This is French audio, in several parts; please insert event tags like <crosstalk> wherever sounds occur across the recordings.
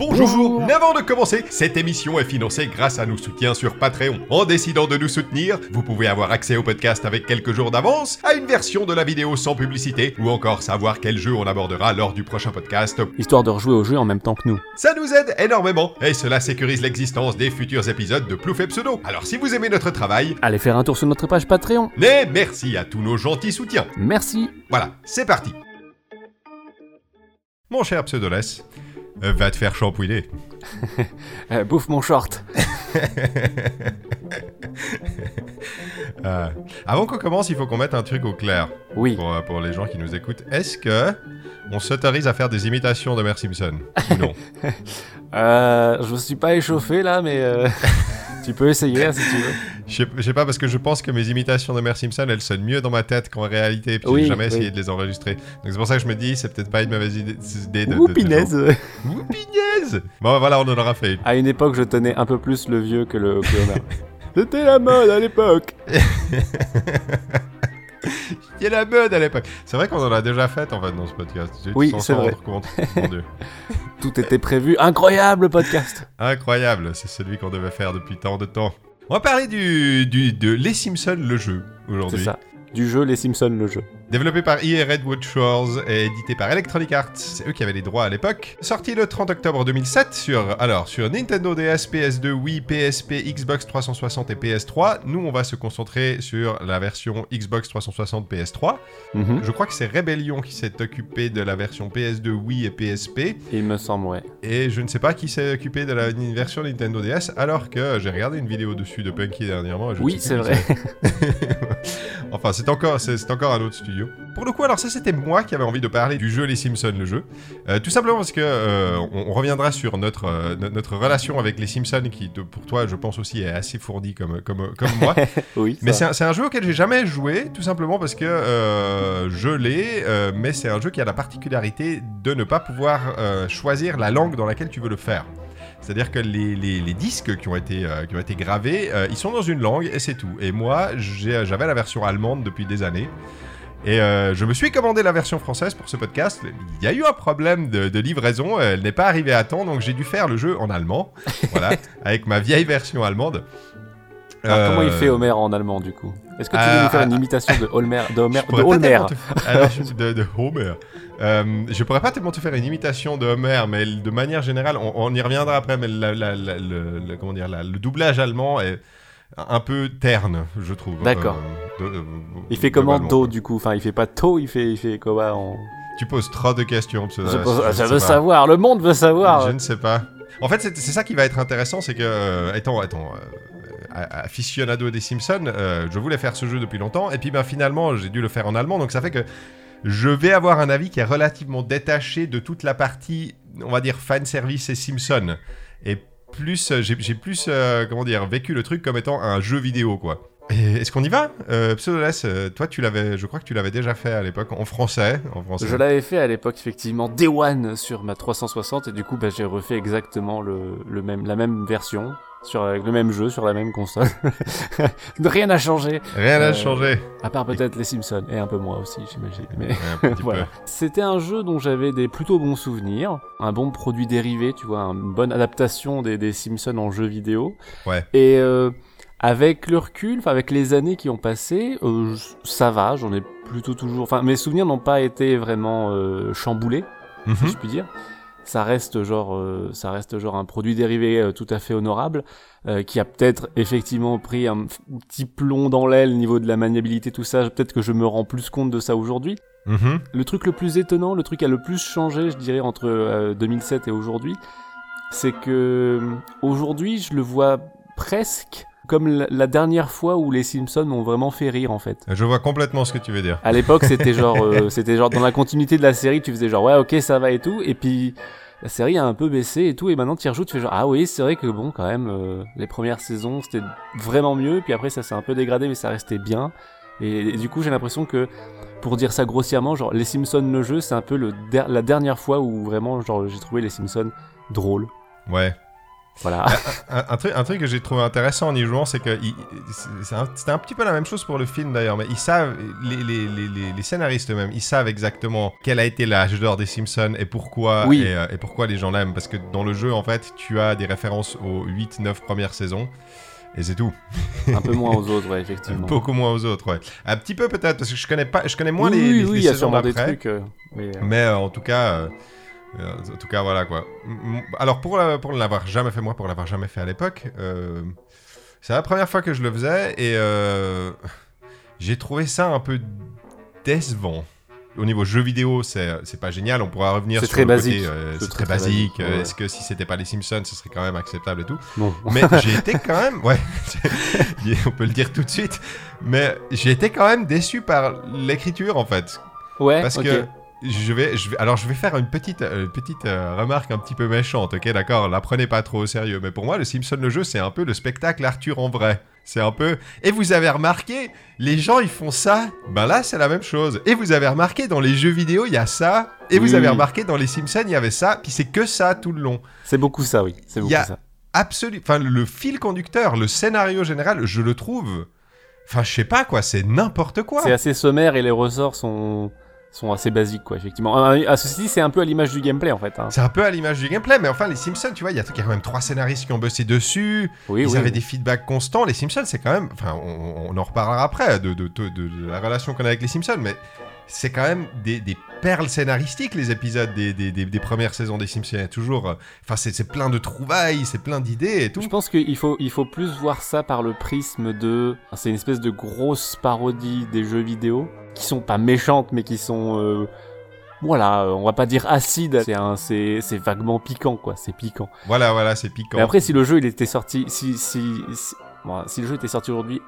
Bonjour. Mais avant de commencer, cette émission est financée grâce à nos soutiens sur Patreon. En décidant de nous soutenir, vous pouvez avoir accès au podcast avec quelques jours d'avance, à une version de la vidéo sans publicité, ou encore savoir quel jeu on abordera lors du prochain podcast. Histoire de rejouer au jeu en même temps que nous. Ça nous aide énormément, et cela sécurise l'existence des futurs épisodes de Plouf et Pseudo. Alors si vous aimez notre travail, Allez faire un tour sur notre page Patreon. mais merci à tous nos gentils soutiens. Merci. Voilà, c'est parti. Mon cher Pseudoless, euh, va te faire shampouiner. <laughs> Euh, bouffe mon short. <laughs> Euh, avant qu'on commence, il faut qu'on mette un truc au clair Oui. pour, pour les gens qui nous écoutent. Est-ce que on s'autorise à faire des imitations de Mer Simpson? Ou non? <laughs> Je me suis pas échauffé là, mais tu peux essayer hein, si tu veux. Je sais- je sais pas parce que je pense que mes imitations de Mer Simpson elles sonnent mieux dans ma tête qu'en réalité. Puis Oui, j'ai jamais oui. essayé de les enregistrer. Donc c'est pour ça que je me dis c'est peut-être pas une mauvaise idée, de. de- Ouh, de- pinaise. Ouh, pinaise Bon voilà, on en aura fait une. À une époque, je tenais un peu plus le vieux que le. <laughs> C'était la mode à l'époque. <laughs> <laughs> Il y a la mode à l'époque. C'est vrai qu'on en a déjà fait en fait dans ce podcast. Oui, c'est vrai. compte Mon Dieu. <laughs> Tout était prévu. Incroyable podcast. Incroyable, c'est celui qu'on devait faire depuis tant de temps. On va parler du, du- de Les Simpsons, le jeu, C'est aujourd'hui. ça. Du jeu Les Simpsons, le jeu. Développé par EA Redwood Shores et édité par Electronic Arts, c'est eux qui avaient les droits à l'époque. Sorti le 30 octobre 2007 sur, alors, sur Nintendo DS, PS2, Wii, PSP, Xbox 360 et PS3. Nous, on va se concentrer sur la version Xbox 360 PS3. Mhm. Je crois que c'est Rebellion qui s'est occupé de la version PS2, Wii et PSP. Il me semble, ouais. Et je ne sais pas qui s'est occupé de la version Nintendo DS, alors que j'ai regardé une vidéo dessus de Punky dernièrement. et je Oui, c'est vrai. <laughs> enfin, c'est encore, c'est encore un autre studio. Pour le coup, alors ça, c'était moi qui avais envie de parler du jeu Les Simpsons, le jeu. Euh, tout simplement parce que euh, on, on reviendra sur notre, euh, no- notre relation avec Les Simpsons, qui, de- pour toi, je pense aussi, est assez fournie comme, comme, comme moi. <laughs> oui. Mais c'est un, jeu auquel j'ai jamais joué, tout simplement parce que je l'ai, mais c'est un jeu qui a la particularité de ne pas pouvoir choisir la langue dans laquelle tu veux le faire. C'est-à-dire que les, les- les disques qui ont été, euh, qui ont été gravés, euh, ils sont dans une langue et c'est tout. Et moi, j'avais la version allemande depuis des années. Et euh, je me suis commandé la version française pour ce podcast. Il y a eu un problème de, de livraison, elle n'est pas arrivée à temps, donc j'ai dû faire le jeu en allemand, voilà, <laughs> avec ma vieille version allemande. Alors, comment il Euh, fait Homer en allemand du coup? Est-ce que tu veux euh, nous faire euh, une imitation de Homer, de Homer, <laughs> de Homer? tellement te- Alors, je- de, de Homer. Euh, je pourrais pas tellement te faire une imitation de Homer, mais de manière générale, on, on y reviendra après, mais la- la- la- le, le- comment dire, le doublage allemand est un peu terne, je trouve. D'accord. Euh, euh, Il fait comment. Do du coup Enfin, il fait pas To, il fait, il fait en... Tu poses trop de questions. Je, euh, pose- je je veux savoir, le monde veut savoir. Je ne sais pas. En fait, c'est ça qui va être intéressant, c'est que, euh, étant, étant euh, a- aficionado des Simpsons, je voulais faire ce jeu depuis longtemps, et puis ben, finalement, j'ai dû le faire en allemand, donc ça fait que je vais avoir un avis qui est relativement détaché de toute la partie, on va dire, fan service et Simpson. Et plus, euh, j'ai plus, euh, comment dire, vécu le truc comme étant un jeu vidéo, quoi. Est-ce qu'on y va? Euh, Pseudoless, euh, toi, tu l'avais, je crois que tu l'avais déjà fait à l'époque en français, en français. Je l'avais fait à l'époque effectivement Day One sur ma 360 et du coup bah, j'ai refait exactement la même version sur avec le même jeu sur la même console. <laughs> Rien n'a changé, Rien n'a Euh, changé. à part peut-être les Simpsons et un peu moi aussi j'imagine. Mais un <laughs> voilà. C'était un jeu dont j'avais des plutôt bons souvenirs, un bon produit dérivé, tu vois, une bonne adaptation des, des Simpsons en jeu vidéo. Ouais. Et euh, avec le recul, enfin avec les années qui ont passé, euh, ça va, j'en ai plutôt toujours. Enfin, mes souvenirs n'ont pas été vraiment euh, chamboulés, peu. si je puis dire. Ça reste genre, euh, ça reste genre un produit dérivé euh, tout à fait honorable, euh, qui a peut-être effectivement pris un petit plomb dans l'aile au niveau de la maniabilité, tout ça. Peut-être que je me rends plus compte de ça aujourd'hui. Mhm. Le truc le plus étonnant, le truc qui a le plus changé, je dirais, entre euh, 2007 et aujourd'hui, c'est que euh, aujourd'hui, je le vois presque comme la, dernière fois où les Simpsons m'ont vraiment fait rire en fait. Je vois complètement ce que tu veux dire. À l'époque, c'était genre, <laughs> euh, c'était genre dans la continuité de la série, tu faisais genre ouais, ok, ça va et tout, et puis la série a un peu baissé et tout, et maintenant tu y rejoutes, tu fais genre ah oui, c'est vrai que bon, quand même, euh, les premières saisons c'était vraiment mieux, puis après ça s'est un peu dégradé, mais ça restait bien. Et, et du coup, j'ai l'impression que pour dire ça grossièrement, genre les Simpsons le jeu, c'est un peu le der- la dernière fois où vraiment genre j'ai trouvé les Simpsons drôles. Ouais. Voilà. un, un truc, un truc que j'ai trouvé intéressant en y jouant, c'est que un- c'était un, petit peu la même chose pour le film d'ailleurs, mais ils savent, les, les, les, les- les scénaristes eux-mêmes, ils savent exactement quel a été l'âge d'or des Simpsons et pourquoi, Oui. et, euh, et pourquoi les gens l'aiment. Parce que dans le jeu, en fait, tu as des références aux 8-9 premières saisons. Et c'est tout. un peu moins aux autres, ouais, effectivement. <laughs> Beaucoup moins aux autres, ouais. Un petit peu peut-être, parce que je connais pas, je connais moins oui, les, oui, les- oui, les il y a saisons sûrement des d'après. trucs. euh, mais, euh, Mais euh, en tout cas, euh, en tout cas, voilà quoi. Alors pour, la- pour ne l'avoir jamais fait moi, pour l'avoir jamais fait à l'époque, euh, c'est la première fois que je le faisais et euh, j'ai trouvé ça un peu décevant. Au niveau jeu vidéo, c'est c'est pas génial. On pourra revenir C'est sur très le côté, basique. euh, C'est très, basique. basique, Euh, ouais. Est-ce que si c'était pas les Simpsons, ce serait quand même acceptable et tout bon. mais <laughs> j'ai été quand même, ouais, <laughs> on peut le dire tout de suite, mais j'ai été quand même déçu par l'écriture en fait. Ouais, Parce que je vais, je vais, alors je vais faire une petite, euh, petite euh, remarque un petit peu méchante, ok, d'accord, la prenez pas trop au sérieux, mais pour moi, le Simpson le jeu, c'est un peu le spectacle Arthur en vrai. C'est un peu. Et vous avez remarqué, les gens ils font ça? Ben là, c'est la même chose. Et vous avez remarqué dans les jeux vidéo, il y a ça. Et vous avez remarqué dans les Simpsons, il y avait ça. Puis c'est que ça tout le long. C'est beaucoup ça, oui. C'est beaucoup y a- ça. Absolument. Enfin, le fil conducteur, le scénario général, je le trouve. Enfin, je sais pas quoi, c'est n'importe quoi. C'est assez sommaire et les ressorts sont, sont assez basiques, quoi, effectivement. Ah, À ceci dit, c'est un peu à l'image du gameplay, en fait. hein. C'est un peu à l'image du gameplay, mais enfin, les Simpsons, tu vois, il y, a quand même trois scénaristes qui ont bossé dessus. Oui, ils oui. avaient oui. des feedbacks constants. Les Simpsons, c'est quand même. Enfin, on, on en reparlera après de, de- de- de- de la relation qu'on a avec les Simpsons, mais c'est quand même des, des perles scénaristiques, les épisodes des, des- des- des premières saisons des Simpsons. Il y a toujours. euh, Enfin, c'est plein de trouvailles, c'est plein d'idées et tout. Je pense qu'il faut, il faut plus voir ça par le prisme de. C'est une espèce de grosse parodie des jeux vidéo qui sont pas méchantes, mais qui sont. euh, Voilà, on va pas dire acide, c'est vaguement piquant, quoi. C'est piquant. Voilà, voilà, c'est piquant. Mais après, si le jeu il était sorti, si si si, bon, si le jeu était sorti aujourd'hui,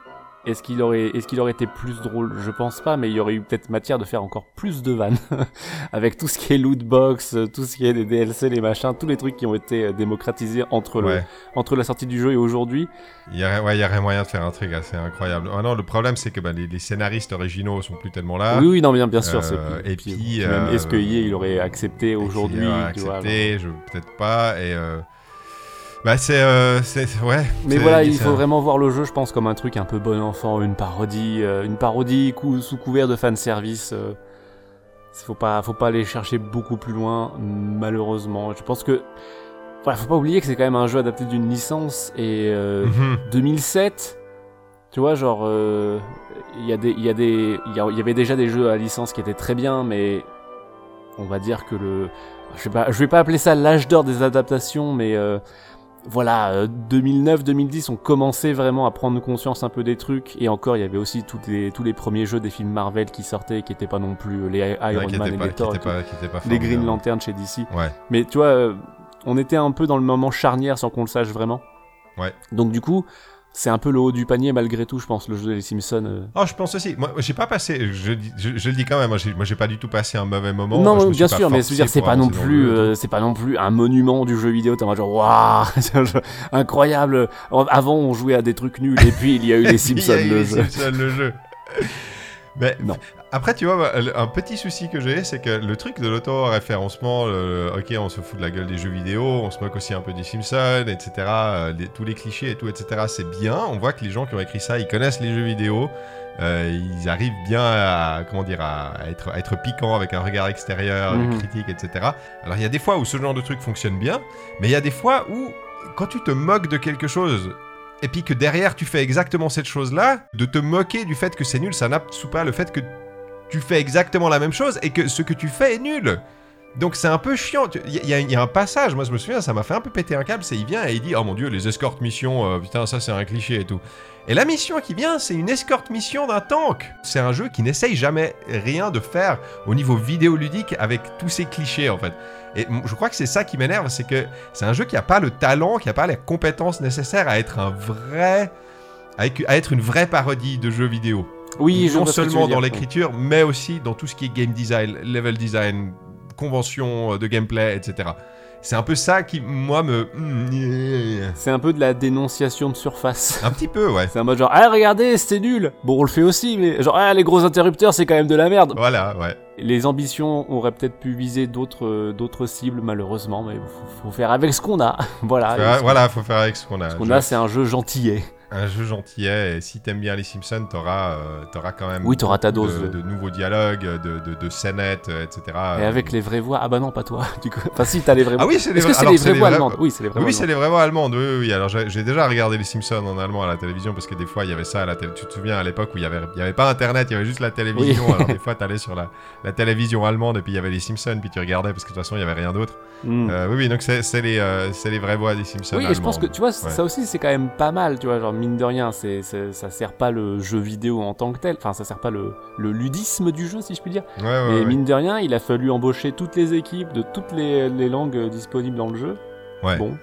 est-ce qu'il aurait est-ce qu'il aurait été plus drôle? Je pense pas, mais il y aurait eu peut-être matière de faire encore plus de vannes <laughs> avec tout ce qui est loot box, tout ce qui est des DLC, les machins, tous les trucs qui ont été euh, démocratisés entre le Ouais. entre la sortie du jeu et aujourd'hui. Il y, aurait, ouais, il y aurait moyen de faire un truc assez incroyable. Ah non, le problème, c'est que bah, les, les scénaristes originaux sont plus tellement là. Oui, oui, non, bien, bien sûr. Euh, et puis, même euh, est-ce que EA, il aurait accepté aujourd'hui accepté, je peut-être pas. Et euh, bah c'est, euh, c'est ouais. Mais c'est- voilà, il faut un- vraiment voir le jeu, je pense, comme un truc un peu bon enfant, une parodie, euh, une parodie cou- sous couvert de fanservice. Euh, faut pas, faut pas aller chercher beaucoup plus loin, malheureusement. Je pense que, voilà, faut pas oublier que c'est quand même un jeu adapté d'une licence et euh, Mhm. 2007. Tu vois, genre, euh, il y a des, il y a des, il y, a- il y avait déjà des jeux à licence qui étaient très bien, mais on va dire que le, je vais pas, je vais pas appeler ça l'âge d'or des adaptations, mais euh, voilà, euh, 2009-2010, on commençait vraiment à prendre conscience un peu des trucs, et encore, il y avait aussi tous les, tous les premiers jeux des films Marvel qui sortaient, qui étaient pas non plus les Ouais, Iron Man et pas, les Thor, et pas, pas les Green. Lantern chez DC. Ouais. Mais tu vois, euh, on était un peu dans le moment charnière sans qu'on le sache vraiment. Ouais. Donc du coup, c'est un peu le haut du panier malgré tout, je pense, le jeu des Simpsons. euh. Oh, je pense aussi. Moi, j'ai pas passé. Je, je, je le dis quand même. Moi, j'ai, pas du tout passé un mauvais moment. non, bien sûr, mais je forcé veux dire, c'est pas non plus, euh, c'est pas non plus un monument du jeu vidéo. T'es en genre, waouh, <laughs> incroyable. Avant, on jouait à des trucs nuls, et puis il y a eu les <laughs> Simpsons le jeu. Simpsons, le jeu. <laughs> Mais Non. Après, tu vois, bah, un petit souci que j'ai, c'est que le truc de l'auto-référencement, ok, on se fout de la gueule des jeux vidéo, on se moque aussi un peu des Simpsons, etc. euh, les- tous les clichés et tout, etc. C'est bien. On voit que les gens qui ont écrit ça, ils connaissent les jeux vidéo. euh, ils arrivent bien à, comment dire, à, être, à être piquants avec un regard extérieur, Mhm. critique, etc. Alors, il y a des fois où ce genre de truc fonctionne bien, mais il y a des fois où, quand tu te moques de quelque chose et puis que derrière tu fais exactement cette chose-là, de te moquer du fait que c'est nul, ça n'absout pas le fait que tu fais exactement la même chose et que ce que tu fais est nul. Donc c'est un peu chiant. Il y, a- un passage, moi je me souviens, ça m'a fait un peu péter un câble, c'est il vient et il dit Oh mon dieu, les escortes missions, euh, putain, ça c'est un cliché et tout. Et la mission qui vient, c'est une escorte mission d'un tank. C'est un jeu qui n'essaye jamais rien de faire au niveau vidéoludique avec tous ces clichés en fait. Et je crois que c'est ça qui m'énerve, c'est que c'est un jeu qui n'a pas le talent, qui n'a pas les compétences nécessaires à être un vrai. à être une vraie parodie de jeux vidéo. Oui, je non seulement dans l'écriture, mais aussi dans tout ce qui est game design, level design, convention de gameplay, etc. c'est un peu ça qui, moi, me. C'est un peu de la dénonciation de surface. Un petit peu, ouais. C'est un mode genre, ah regardez, c'était nul. Bon, on le fait aussi, mais genre, ah les gros interrupteurs, c'est quand même de la merde. Voilà, ouais. Les ambitions auraient peut-être pu viser d'autres euh, d'autres cibles, malheureusement, mais faut, faut faire avec ce qu'on a. <laughs> voilà. Faut- voilà, faut faire avec ce qu'on a. Ce qu'on a, c'est un jeu gentillet. Un jeu gentillet, et si t'aimes bien les Simpsons, t'auras euh, t'auras quand même Oui, t'auras ta dose de, de- de nouveaux dialogues, de, de, de scénettes, euh, etc. Et avec les vraies voix, ah bah non, pas toi. <laughs> Du coup, enfin si, t'as les vraies voix. Ah oui, c'est les alors, les vraies voix allemandes Oui, c'est les vraies Oui, voix oui, c'est allemandes. les vraies voix allemandes. Oui, oui. Alors j'ai déjà regardé les Simpsons en allemand à la télévision parce que des fois il y avait ça à la télé. Tu te souviens à l'époque où il y avait, y avait pas internet, il y avait juste la télévision. Alors des fois t'allais sur la, la télévision allemande et puis il y avait les Simpsons, puis tu regardais parce que de toute façon il y avait rien d'autre. Hmm. Euh, oui, oui, donc c'est les, euh, les vraies voix des Simpsons. Oui, et je pense que tu vois, Ouais. ça aussi c'est quand même pas mal, tu vois, genre mine de rien, c'est, c'est- ça sert pas le jeu vidéo en tant que tel, enfin ça sert pas le, le ludisme du jeu si je puis dire. Ouais, ouais, Mais ouais. mine de rien, il a fallu embaucher toutes les équipes de toutes les, les langues euh, disponibles dans le jeu. Ouais. Bon,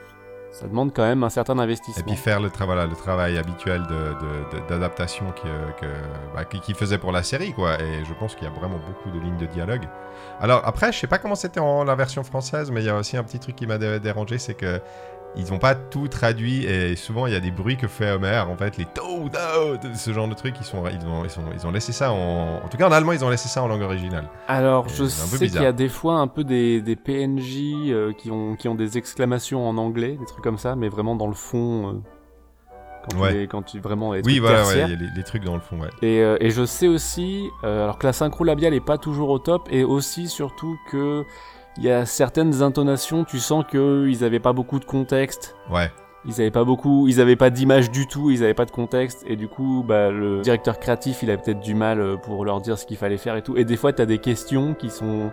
ça demande quand même un certain Et investissement. puis faire le, tra- voilà, le travail habituel de- de- de- d'adaptation que, que, bah, qu'il qu'il faisait pour la série, quoi. Et je pense qu'il y a vraiment beaucoup de lignes de dialogue. Alors après, je sais pas comment c'était en la version française, mais il y a aussi un petit truc qui m'a dé- dérangé, c'est que ils n'ont pas tout traduit et souvent il y a des bruits que fait Homer, en fait, les toad, ce genre de trucs, ils, sont, ils, ont, ils, sont, ils ont laissé ça en... En tout cas en allemand, ils ont laissé ça en langue originale. Alors, Et je sais qu'il y a des fois un peu des, des PNJ euh, qui, ont, qui ont des exclamations en anglais, des trucs comme ça, mais vraiment dans le fond, euh, quand, Ouais. tu les- quand tu vraiment les Oui, voilà, ouais, y a les, les trucs dans le fond, ouais. Et, euh, et je sais aussi, euh, alors que la synchro labiale est pas toujours au top, et aussi surtout que il y a certaines intonations, tu sens que ils avaient pas beaucoup de contexte, Ouais, ils avaient pas beaucoup, ils avaient pas d'image du tout, ils avaient pas de contexte, et du coup, bah, le directeur créatif, il a peut-être du mal euh, pour leur dire ce qu'il fallait faire et tout. Et des fois, t'as des questions qui sont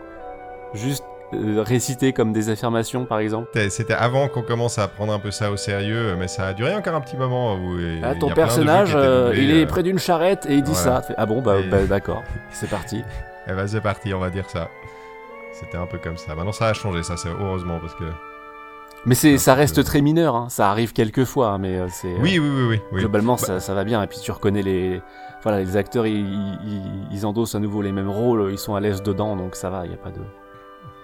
juste euh, récitées comme des affirmations, par exemple. C'était- avant qu'on commence à prendre un peu ça au sérieux, mais ça a duré encore un petit moment. Où Ah, ton personnage, euh, doublés, il est euh, près d'une charrette et il dit voilà. ça. Ah bon, bah, Et- bah, d'accord, c'est parti. <laughs> Eh ben c'est parti, on va dire ça. C'était un peu comme ça. Maintenant ça a changé, ça c'est heureusement parce que. Mais c'est, ça reste très mineur, hein. ça arrive quelques fois, hein, mais euh, c'est. euh, Oui, oui, oui, oui. oui. Globalement, Bah- ça, ça va bien. Et puis tu reconnais les, voilà, les acteurs, ils, ils, ils endossent à nouveau les mêmes rôles, ils sont à l'aise dedans, donc ça va, il y a pas de.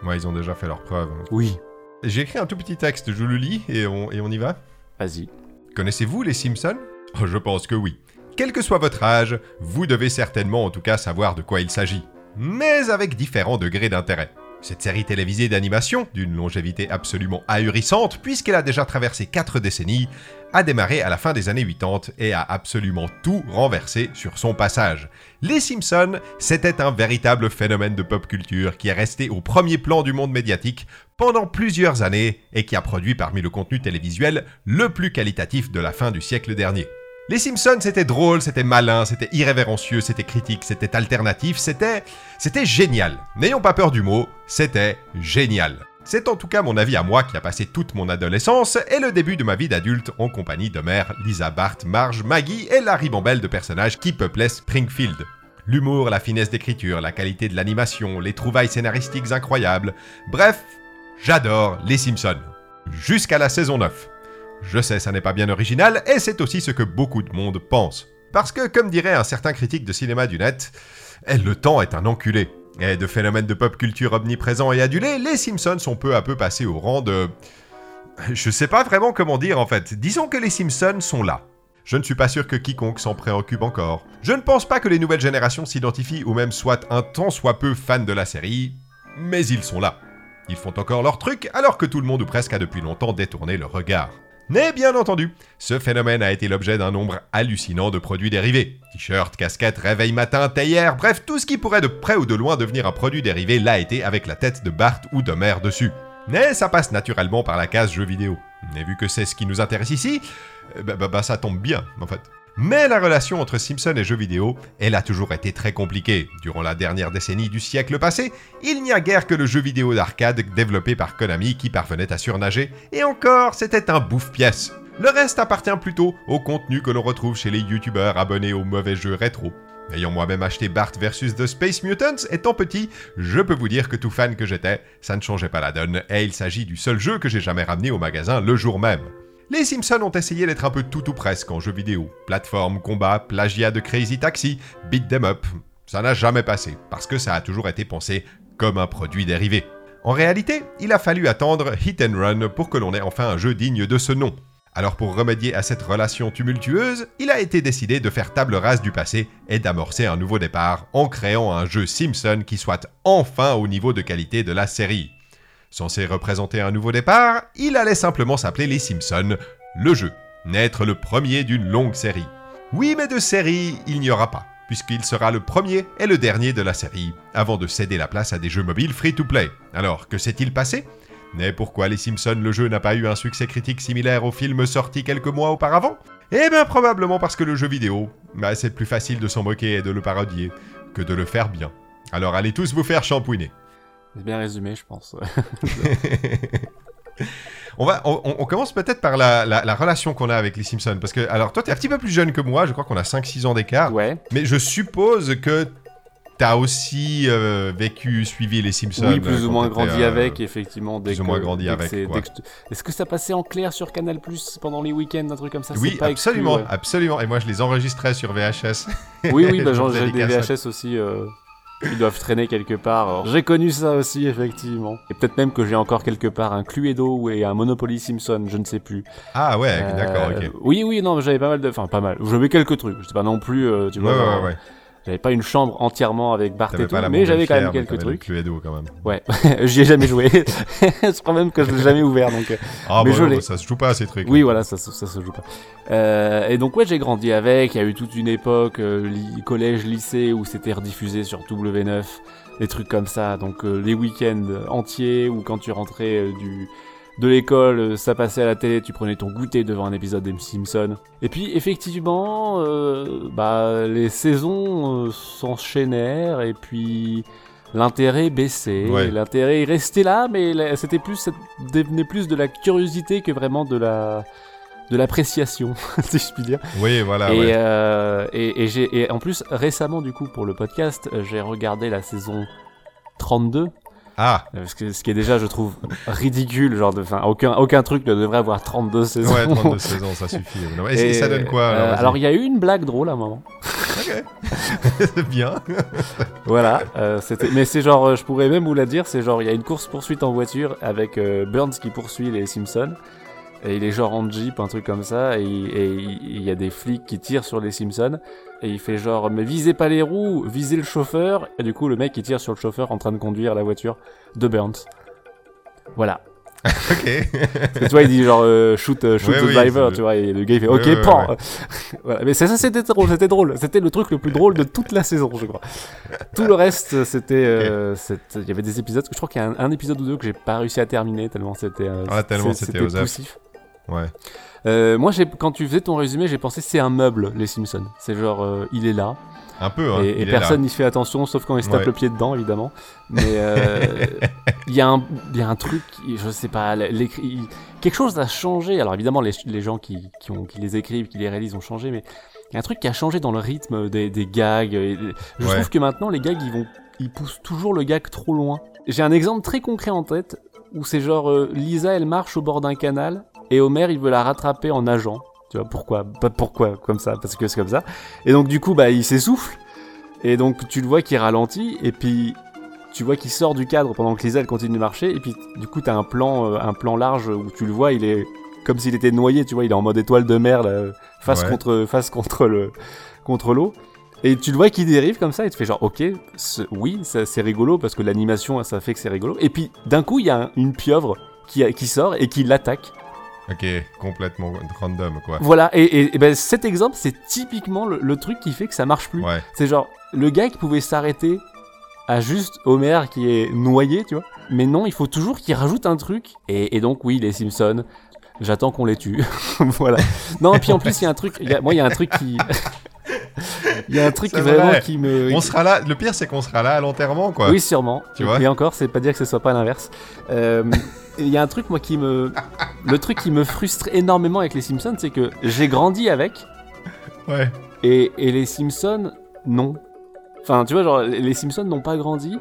Ouais, ils ont déjà fait leurs preuves. Oui. J'ai écrit un tout petit texte, je le lis et on, et on y va. Vas-y. Connaissez-vous les Simpsons? Oh, Je pense que oui. Quel que soit votre âge, vous devez certainement en tout cas savoir de quoi il s'agit. Mais avec différents degrés d'intérêt. Cette série télévisée d'animation, d'une longévité absolument ahurissante, puisqu'elle a déjà traversé 4 décennies, a démarré à la fin des années 80 et a absolument tout renversé sur son passage. Les Simpsons, c'était un véritable phénomène de pop culture qui est resté au premier plan du monde médiatique pendant plusieurs années et qui a produit parmi le contenu télévisuel le plus qualitatif de la fin du siècle dernier. Les Simpsons, c'était drôle, c'était malin, c'était irrévérencieux, c'était critique, c'était alternatif, c'était... C'était génial. N'ayons pas peur du mot, c'était génial. C'est en tout cas mon avis à moi qui a passé toute mon adolescence et le début de ma vie d'adulte en compagnie de mère, Lisa Bart, Marge, Maggie et la ribambelle de personnages qui peuplaient Springfield. L'humour, la finesse d'écriture, la qualité de l'animation, les trouvailles scénaristiques incroyables, bref, j'adore les Simpsons. Jusqu'à la saison 9. Je sais, ça n'est pas bien original, et c'est aussi ce que beaucoup de monde pense. Parce que, comme dirait un certain critique de cinéma du net, eh, le temps est un enculé. Et de phénomènes de pop culture omniprésents et adulés, les Simpsons sont peu à peu passés au rang de... <laughs> Je sais pas vraiment comment dire en fait. Disons que les Simpsons sont là. Je ne suis pas sûr que quiconque s'en préoccupe encore. Je ne pense pas que les nouvelles générations s'identifient ou même soient un tant soit peu fans de la série, mais ils sont là. Ils font encore leur truc alors que tout le monde ou presque a depuis longtemps détourné le regard. Mais bien entendu, ce phénomène a été l'objet d'un nombre hallucinant de produits dérivés. T-shirts, casquettes, réveil matin, théière, bref, tout ce qui pourrait de près ou de loin devenir un produit dérivé l'a été avec la tête de Bart ou de Mère dessus. Mais ça passe naturellement par la case jeux vidéo. Et vu que c'est ce qui nous intéresse ici, euh, bah, bah, bah, ça tombe bien, en fait. Mais la relation entre Simpson et jeux vidéo, elle a toujours été très compliquée. Durant la dernière décennie du siècle passé, il n'y a guère que le jeu vidéo d'arcade développé par Konami qui parvenait à surnager, et encore, c'était un bouffe-pièce. Le reste appartient plutôt au contenu que l'on retrouve chez les youtubeurs abonnés aux mauvais jeux rétro. Ayant moi-même acheté Bart vs The Space Mutants étant petit, je peux vous dire que tout fan que j'étais, ça ne changeait pas la donne, et il s'agit du seul jeu que j'ai jamais ramené au magasin le jour même. Les Simpsons ont essayé d'être un peu tout ou presque en jeu vidéo. Plateforme, combat, plagiat de Crazy Taxi, beat them up. Ça n'a jamais passé, parce que ça a toujours été pensé comme un produit dérivé. En réalité, il a fallu attendre Hit and Run pour que l'on ait enfin un jeu digne de ce nom. Alors pour remédier à cette relation tumultueuse, il a été décidé de faire table rase du passé et d'amorcer un nouveau départ en créant un jeu Simpson qui soit enfin au niveau de qualité de la série. Censé représenter un nouveau départ, il allait simplement s'appeler Les Simpsons, le jeu, naître le premier d'une longue série. Oui, mais de série, il n'y aura pas, puisqu'il sera le premier et le dernier de la série, avant de céder la place à des jeux mobiles free-to-play. Alors, que s'est-il passé? Mais pourquoi Les Simpsons, le jeu n'a pas eu un succès critique similaire au film sorti quelques mois auparavant? Eh bien, probablement parce que le jeu vidéo, bah, c'est plus facile de s'en moquer et de le parodier que de le faire bien. Alors allez tous vous faire shampouiner. C'est bien résumé, je pense. <laughs> <laughs> On, va, on, on commence peut-être par la, la- la relation qu'on a avec les Simpsons. Parce que, alors, toi, t'es un petit peu plus jeune que moi. Je crois qu'on a 5-6 ans d'écart. ouais. Mais je suppose que t'as aussi euh, vécu, suivi les Simpsons. Oui, plus euh, ou moins grandi euh, avec, effectivement. Dès plus ou moins grandi dès avec, que je Est-ce que ça passait en clair sur Canal Plus pendant les week-ends, un truc comme ça? Oui, exclu, absolument, ouais. absolument. Et moi, je les enregistrais sur VHS. Oui, oui, bah, <laughs> genre, j'ai des. VHS aussi. euh, Ils doivent traîner quelque part. J'ai connu ça aussi, effectivement. Et peut-être même que j'ai encore quelque part un Cluedo et un Monopoly Simpson, je ne sais plus. Ah ouais, Euh, d'accord, ok. Oui, oui, non, mais j'avais pas mal de. Enfin, pas mal. J'avais quelques trucs. Je sais pas non plus, euh, tu vois. ouais, ouais, ouais. J'avais pas une chambre entièrement avec Bart et tout, mais j'avais quand même quelques trucs. Cluedo quand même. Ouais, <laughs> j'y ai jamais joué. <laughs> je crois même que je l'ai jamais ouvert, donc. euh, Ah Mais bon, je non, l'ai. bah, ça se joue pas à ces trucs. Oui, voilà, ça, se- ça se joue pas. Euh, et donc ouais, j'ai grandi avec. Il y a eu toute une époque, euh, li- collège, lycée, où c'était rediffusé sur W9, des trucs comme ça. Donc euh, les week-ends entiers, ou quand tu rentrais du de l'école, euh, ça passait à la télé, tu prenais ton goûter devant un épisode des Simpsons. Et puis effectivement, euh, bah les saisons euh, s'enchaînèrent et puis l'intérêt baissait. Ouais. L'intérêt restait là, mais c'était plus, ça devenait plus de la curiosité que vraiment de la de l'appréciation, <laughs> si je puis dire. Oui, voilà, et, ouais. euh, et, et j'ai et en plus récemment du coup pour le podcast, j'ai regardé la saison 32 Ah, ce, qui est déjà je trouve ridicule genre de enfin aucun aucun truc ne devrait avoir 32 saisons. ouais, 32 <laughs> saisons, ça suffit. Et, et ça donne quoi alors, euh. Alors il y a eu une blague drôle à un moment. Ok. <laughs> C'est bien. <laughs> Voilà, euh, c'était mais c'est genre euh, je pourrais même vous la dire, c'est genre il y a une course poursuite en voiture avec euh, Burns qui poursuit les Simpsons. Et il est genre en jeep, un truc comme ça, et il y a des flics qui tirent sur les Simpsons, et il fait genre, mais visez pas les roues, visez le chauffeur, et du coup le mec il tire sur le chauffeur en train de conduire la voiture de Burns. Voilà. <laughs> Ok. Parce que tu vois, il dit genre euh, shoot, euh, shoot Ouais, the oui, driver, tu vois, et le gars il fait Ouais, ok, ouais, pan <laughs> voilà. Mais c'est ça, c'était drôle, c'était drôle. C'était le truc le plus drôle de toute la saison, je crois. Tout le reste, c'était. euh, Il y avait des épisodes, que je crois qu'il y a un, un épisode ou deux que j'ai pas réussi à terminer tellement c'était. euh, Ah, tellement c'était aux F. Ouais. Euh, moi, quand tu faisais ton résumé, j'ai pensé c'est un meuble, les Simpsons. C'est genre, euh, il est là, Un peu, hein. et, personne n'y fait attention, sauf quand il se tape Ouais. le pied dedans, évidemment. Mais euh, <laughs> il y, a un- il y a un truc, je sais pas, il- quelque chose a changé. Alors évidemment, les, les gens qui, qui, ont, qui les écrivent, qui les réalisent ont changé, mais il y a un truc qui a changé dans le rythme des, des gags. et- je Ouais. trouve que maintenant, les gags, ils vont, ils poussent toujours le gag trop loin. J'ai un exemple très concret en tête où c'est genre Lisa, elle marche au bord d'un canal et Homer, il veut la rattraper en nageant. Tu vois pourquoi? Pas pourquoi comme ça, parce que c'est comme ça. Et donc du coup, bah, il s'essouffle. Et donc tu le vois qui ralentit et puis tu vois qu'il sort du cadre pendant que Lisa elle continue de marcher et puis du coup t'as un plan euh, un plan large où tu le vois il est comme s'il était noyé tu vois il est en mode étoile de mer là, face Ouais. contre face contre le contre l'eau et tu le vois qui dérive comme ça et tu fais genre ok oui c'est rigolo parce que l'animation ça fait que c'est rigolo et puis d'un coup il y a un- une pieuvre qui, qui sort et qui l'attaque Ok, complètement random, quoi. voilà et, et- et ben cet exemple c'est typiquement le, le truc qui fait que ça marche plus Ouais. c'est genre, le gars qui pouvait s'arrêter à juste Homer qui est noyé, tu vois. Mais non, il faut toujours qu'il rajoute un truc. Et, et donc, oui, les Simpsons, j'attends qu'on les tue. <laughs> voilà. Non, et puis en plus, il y a un truc, il y a- moi, il y a un truc qui. <laughs> Il y a un truc vraiment vrai. qui me. On sera là. Le pire, c'est qu'on sera là à l'enterrement, quoi. Oui, sûrement. Tu vois Et encore, c'est pas dire que ce soit pas l'inverse. Euh, Il y a un truc, moi, qui me. <laughs> Le truc qui me frustre énormément avec les Simpsons, c'est que j'ai grandi avec. Ouais. Et, et les Simpsons, non. Enfin, tu vois, genre, les Simpsons n'ont pas grandi,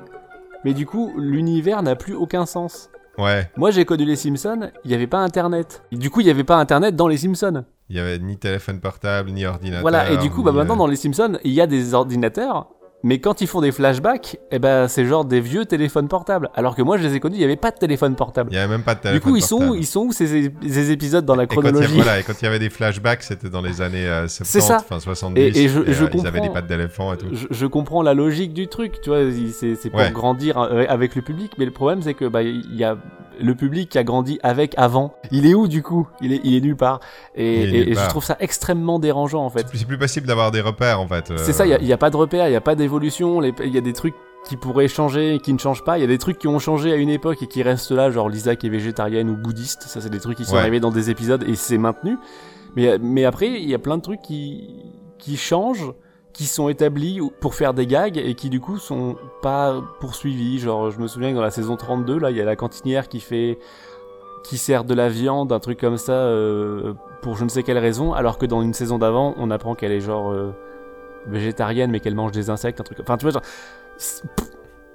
mais du coup, l'univers n'a plus aucun sens. Ouais. Moi, j'ai connu les Simpsons, il n'y avait pas Internet. Et du coup, il n'y avait pas Internet dans les Simpsons. Il y avait ni téléphone portable, ni ordinateur. Voilà, et du coup, bah, maintenant, euh, dans les Simpsons, il y a des ordinateurs, Mais quand ils font des flashbacks, eh ben c'est genre des vieux téléphones portables. Alors que moi je les ai connus, il n'y avait pas de téléphone portable. Il y avait même pas de Du téléphone coup, ils sont où, portable. ils sont où ces, épisodes dans la Et quand, il y chronologie voilà, et quand il y avait des flashbacks, c'était dans les années euh, 70, ça. enfin 70. Et- et je- je euh, ils avaient des pattes d'éléphant et tout. je, je comprends la logique du truc, tu vois, c'est pour Ouais. grandir euh, avec le public, mais le problème c'est que bah il y a le public qui a grandi avec avant. Il est où du coup? Il est il est nulle part. Et, nulle je trouve ça extrêmement dérangeant en fait. C'est plus- possible d'avoir des repères en fait. euh, C'est ça, il n'y a, pas de repère, il n'y a pas les- il y a des trucs qui pourraient changer et qui ne changent pas, il y a des trucs qui ont changé à une époque et qui restent là, genre Lisa qui est végétarienne ou bouddhiste, ça c'est des trucs qui sont Ouais. arrivés dans des épisodes et c'est maintenu. Mais, mais après, il y a plein de trucs qui, qui changent, qui sont établis pour faire des gags et qui du coup sont pas poursuivis. Genre, je me souviens que dans la saison 32, là, il y a la cantinière qui fait qui sert de la viande, un truc comme ça, euh, pour je ne sais quelle raison, alors que dans une saison d'avant, on apprend qu'elle est genre euh, végétarienne, mais qu'elle mange des insectes, un truc. Enfin, tu vois, genre.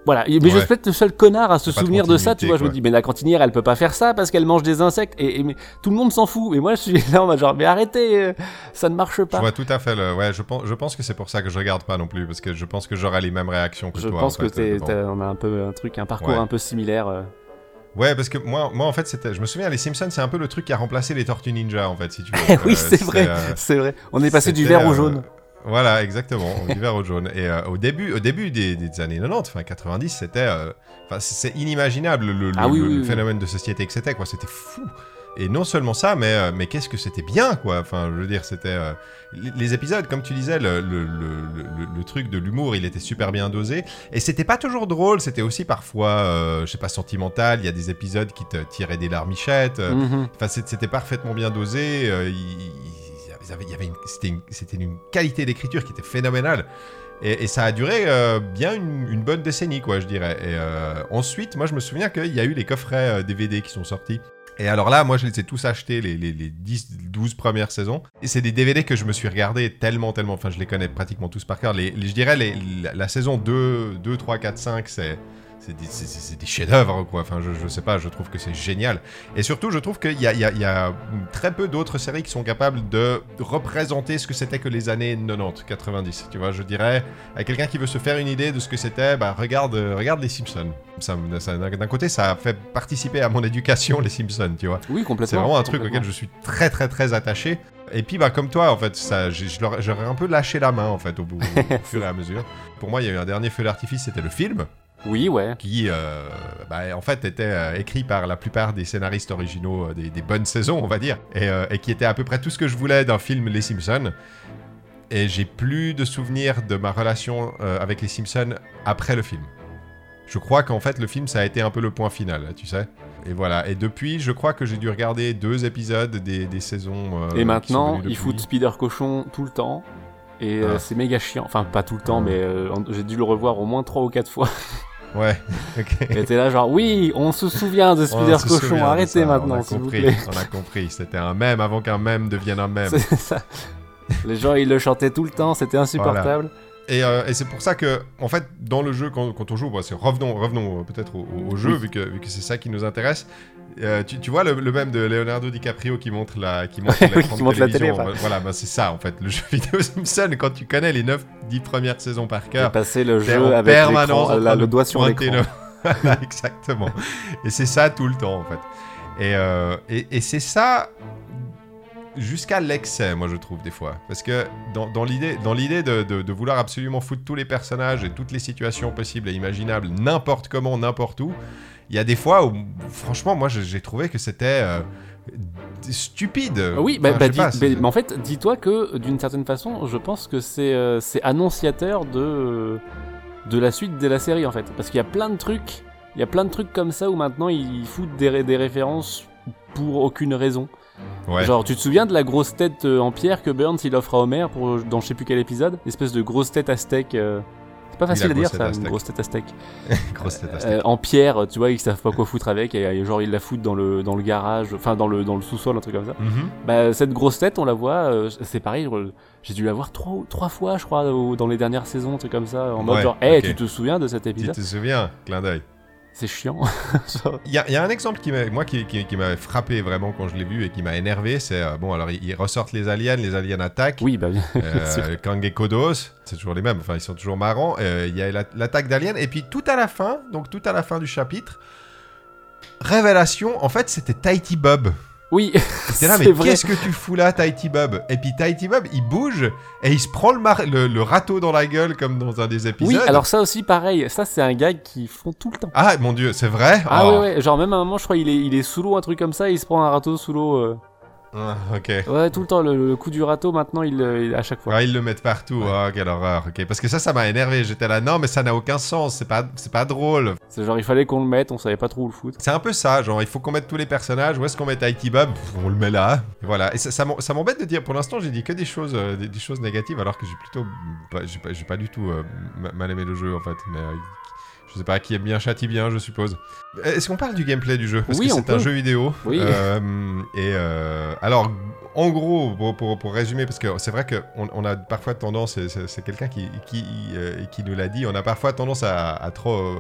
Voilà, mais je suis peut-être le seul connard à se de souvenir de ça, tu vois. Je me dis, mais la cantinière, elle peut pas faire ça parce qu'elle mange des insectes, et, et- mais tout le monde s'en fout. Mais moi, je suis là en mode genre, mais arrêtez, euh, ça ne marche Je pas. vois tout à fait le. Ouais, je pense, je pense que c'est pour ça que je regarde pas non plus, parce que je pense que j'aurai les mêmes réactions que Je toi. pense en que t'es, t'as- on a un peu un truc, un parcours Ouais. un peu similaire. euh. Ouais, parce que moi, moi en fait, c'était. Je me souviens, les Simpsons, c'est un peu le truc qui a remplacé les Tortues Ninja, en fait, si tu veux. <laughs> oui, Euh, c'est vrai, euh, c'est vrai. On est passé du vert au euh, jaune. Voilà, exactement, au jaune. Et euh, au début, au début des, des années 90, enfin 90, c'était, euh, enfin c'est inimaginable le, le- Ah oui, le- oui, le oui. phénomène de société que c'était, quoi. C'était fou. Et non seulement ça, mais euh, mais qu'est-ce que c'était bien, quoi. Enfin, je veux dire, c'était euh, les, épisodes, comme tu disais, le, le, le, truc de l'humour, il était super bien dosé. Et c'était pas toujours drôle, c'était aussi parfois, euh, je sais pas, sentimental. Il y a des épisodes qui te tiraient des larmichettes. Mhm. Enfin, c'était parfaitement bien dosé. il, il c'était une, une qualité d'écriture qui était phénoménale. Et, ça a duré euh, bien une, bonne décennie, quoi, je dirais. Et euh, ensuite, moi, je me souviens qu'il y a eu les coffrets euh, DVD qui sont sortis. Et alors là, moi, je les ai tous achetés, les, les, les 10, 12 premières saisons. Et c'est des DVD que je me suis regardé tellement, tellement. Enfin, je les connais pratiquement tous par cœur. Les, je dirais, la, la saison 2, 2, 3, 4, 5, c'est. C'est des, c'est- c'est- c'est des chefs-d'œuvre, quoi. Enfin, je, je sais pas, je trouve que c'est génial. Et surtout, je trouve qu'il y a, il y a- il y a très peu d'autres séries qui sont capables de représenter ce que c'était que les années 90, 90. Tu vois, je dirais, à quelqu'un qui veut se faire une idée de ce que c'était, bah, regarde, regarde les Simpsons. Ça, D'un côté, ça a fait participer à mon éducation, les Simpsons, tu vois. Oui, complètement. C'est vraiment un truc auquel je suis très, très, très attaché. Et puis, bah, comme toi, en fait, ça, j'aurais un peu lâché la main, en fait, au, bout, au fur et à mesure. Pour moi, il y a eu un dernier feu d'artifice, c'était le film Oui, ouais. qui euh, bah, en fait était euh, écrit par la plupart des scénaristes originaux euh, des, des bonnes saisons, on va dire, et, et qui était à peu près tout ce que je voulais d'un film Les Simpsons. Et j'ai plus de souvenirs de ma relation avec Les Simpsons après le film. Je crois qu'en fait le film ça a été un peu le point final, tu sais. Et voilà. Et depuis, je crois que j'ai dû regarder deux épisodes des, des saisons. Et maintenant, ils foutent Spider Cochon tout le temps. Et euh, Ah. c'est méga chiant. Enfin, pas tout le temps, mais euh, j'ai dû le revoir au moins 3 ou 4 fois. <laughs> Ouais. <laughs> ok. Et t'es là, genre, oui, on se souvient de Spider Cochon, arrêtez ça, maintenant, on a s'il vous compris, plaît. On a compris. C'était un mème avant qu'un mème devienne un mème. C'est ça. Les gens, ils le chantaient tout le temps, c'était insupportable. Et, euh, et c'est pour ça que, en fait, dans le jeu, quand, quand on joue, bon, c'est- revenons, revenons peut-être au, au- au jeu, Oui. vu que, vu que c'est ça qui nous intéresse. Euh, tu, tu vois le, le même de Leonardo DiCaprio qui montre la, qui montre <laughs> Oui, l'écran qui de montre la télé, enfin. Voilà, bah, c'est ça en fait. Le <laughs> jeu vidéo Simpson, quand tu connais les 9-10 premières saisons par cœur, passé le jeu avec permanence en là, train le doigt sur l'écran. <laughs> Exactement. Et c'est ça tout le temps en fait. Et, euh, et, et c'est ça jusqu'à l'excès, moi je trouve des fois. Parce que dans, dans l'idée, dans l'idée de, de- de vouloir absolument foutre tous les personnages et toutes les situations possibles et imaginables, n'importe comment, n'importe où, il y a des fois où, franchement, moi j'ai trouvé que c'était euh, stupide. Oui, bah, Enfin, bah, pas, mais- en fait, dis-toi que d'une certaine façon, je pense que c'est euh, c'est annonciateur de, de la suite de la série en fait. Parce qu'il y a plein de trucs, il y a plein de trucs comme ça où maintenant ils foutent des références pour aucune raison. Ouais. Genre, tu te souviens de la grosse tête euh, en pierre que Burns il offre à Homer pour, dans je sais plus quel épisode? Espèce de grosse tête aztèque. euh, C'est pas facile à dire ça, une aztèque. grosse tête aztèque. <laughs> Grosse tête Euh, steak. en pierre, tu vois, ils savent pas quoi foutre avec, et euh, genre ils la foutent dans le, dans le garage, enfin dans le, dans le sous-sol, un truc comme ça. Mhm. Bah, cette grosse tête, on la voit, euh, c'est pareil, euh, j'ai dû la voir trois, trois fois, je crois, dans les dernières saisons, un truc comme ça, en mode Ouais, genre, hé, ok. tu te souviens de cet Tu épisode? te souviens Clin d'œil. C'est chiant. <laughs> Il y, a- il y a un exemple qui m'a, moi, qui, qui- qui m'avait frappé vraiment quand je l'ai vu et qui m'a énervé. C'est euh, bon, alors ils, ressortent les aliens, les aliens attaquent. oui, bah bien. Euh. <laughs> Kang et Kodos, c'est toujours les mêmes, enfin ils sont toujours marrants. Euh, Il y a la- l'attaque d'aliens, et puis tout à la fin, donc tout à la fin du chapitre, révélation, en fait c'était Tighty Bob. Oui, T'es là, <laughs> mais c'est qu'est-ce que tu fous là, Tighty Bob? Et puis Tighty Bob, il bouge et il se prend le, mar- le, le râteau dans la gueule comme dans un des épisodes. Oui, alors ça aussi, pareil. Ça, c'est un gag qu'ils font tout le temps. Ah mon dieu, c'est vrai? Ah Oh. ouais, ouais. Genre, même à un moment, je crois, il est, il est sous l'eau, un truc comme ça, il se prend un râteau sous l'eau. euh. Ah, ok. Ouais, tout le temps, le, le coup du râteau, maintenant, il, euh, il- à chaque fois. Ah, ils le mettent partout. Ah, quelle horreur. Ok, parce que ça, ça m'a énervé. J'étais là, non, mais ça n'a aucun sens. C'est pas, c'est pas drôle. C'est genre, il fallait qu'on le mette, on savait pas trop où le foutre. C'est un peu ça, genre il faut qu'on mette tous les personnages, où est-ce qu'on met Tahiti Bob On le met là, et voilà. Et ça, ça m'embête de dire, pour l'instant j'ai dit que des choses, euh, des, des choses négatives, alors que j'ai plutôt, pas- j'ai pas, pas du tout euh, ma- mal aimé le jeu en fait, mais euh, je sais pas, qui aime bien châtie bien, je suppose. Est-ce qu'on parle du gameplay du jeu? Parce Oui, que c'est un jeu vidéo. Oui. Euh, et euh, alors, en gros, pour, pour, pour résumer, parce que c'est vrai qu'on on a parfois tendance, c'est quelqu'un qui, qui, euh, qui nous l'a dit, on a parfois tendance à, à trop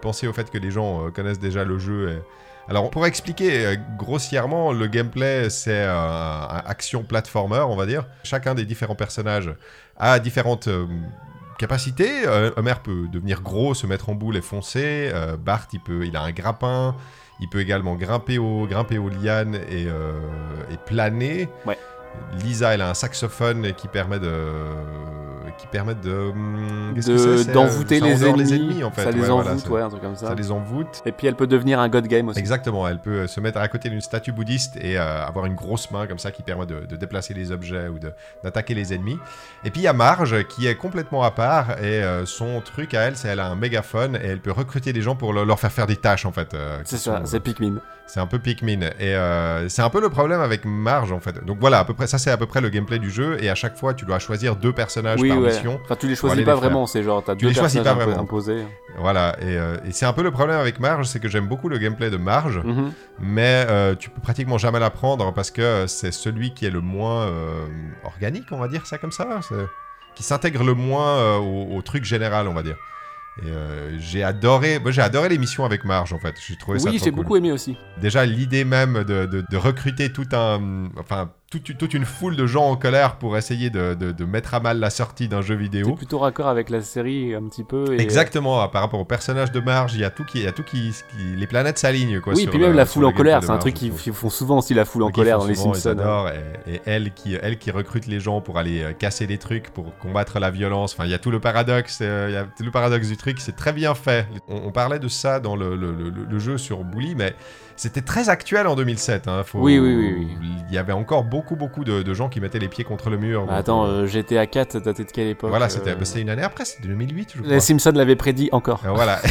penser au fait que les gens connaissent déjà le jeu. et- Alors, pour expliquer grossièrement, le gameplay, c'est un action platformer, on va dire. Chacun des différents personnages a différentes capacités. Euh, Homer peut devenir gros, se mettre en boule et foncer. Euh, Bart, il, peut, il a un grappin. Il peut également grimper, au, grimper aux lianes et, euh, et planer. Ouais. Lisa, elle a un saxophone qui permet de... Qui permet de... hum, De- euh, D'envoûter ça les, ennemis, en fait. Ça les Ouais, voilà, envoûte, ça- ouais, un truc comme ça. ça les envoûte. Et puis elle peut devenir un god game aussi. Exactement, elle peut euh, se mettre à côté d'une statue bouddhiste et euh, avoir une grosse main comme ça qui permet de, de déplacer les objets ou d'attaquer les ennemis. Et puis il y a Marge qui est complètement à part et euh, son truc à elle, c'est elle a un mégaphone et elle peut recruter des gens pour le- leur faire faire des tâches en fait. euh, C'est ça, sont- c'est Pikmin. C'est un peu Pikmin. Et euh, c'est un peu le problème avec Marge en fait. Donc voilà, à peu près, ça c'est à peu près le gameplay du jeu et à chaque fois tu dois choisir deux personnages Oui, par ouais. mission. Enfin, tu les choisis pas vraiment, c'est genre, t'as Tu deux les choisis personnages pas vraiment. imposés. Voilà, et, euh, et c'est un peu le problème avec Marge, c'est que j'aime beaucoup le gameplay de Marge. Mhm. mais euh, tu peux pratiquement jamais l'apprendre parce que c'est celui qui est le moins organique, on va dire ça comme ça, qui s'intègre le moins au, au truc général, on va dire. Et euh, j'ai adoré, moi j'ai adoré l'émission avec Marge en fait. J'ai trouvé ça Oui, j'ai cool. beaucoup aimé aussi. Déjà l'idée même de, de- de recruter tout un, enfin toute, toute une foule de gens en colère pour essayer de, de- de mettre à mal la sortie d'un jeu C'est vidéo. plutôt raccord avec la série un petit peu. Et... Exactement, par rapport au personnage de Marge, il y a tout qui, il y a tout qui, qui- les planètes s'alignent quoi. Oui, sur puis même la foule le en colère, c'est un truc qu'ils font souvent aussi la foule en colère dans les Simpsons. hein. et, et elle, qui, elle qui recrute les gens pour aller euh, casser des trucs, pour combattre la violence. Enfin, il y a tout le paradoxe, euh, il y a tout le paradoxe du truc, c'est très bien fait. On, on parlait de ça dans le, le- le- le jeu sur Bully, mais c'était très actuel en 2007. hein, faut- Oui, oui, oui, oui. Il y avait encore beaucoup, beaucoup de, de gens qui mettaient les pieds contre le mur. Bah, donc, attends, euh, euh, GTA 4, ça datait de quelle époque voilà, euh, c'était bah, c'était une année après, c'était 2008, je crois. Les Simpsons l'avaient prédit encore. Euh, voilà. <laughs>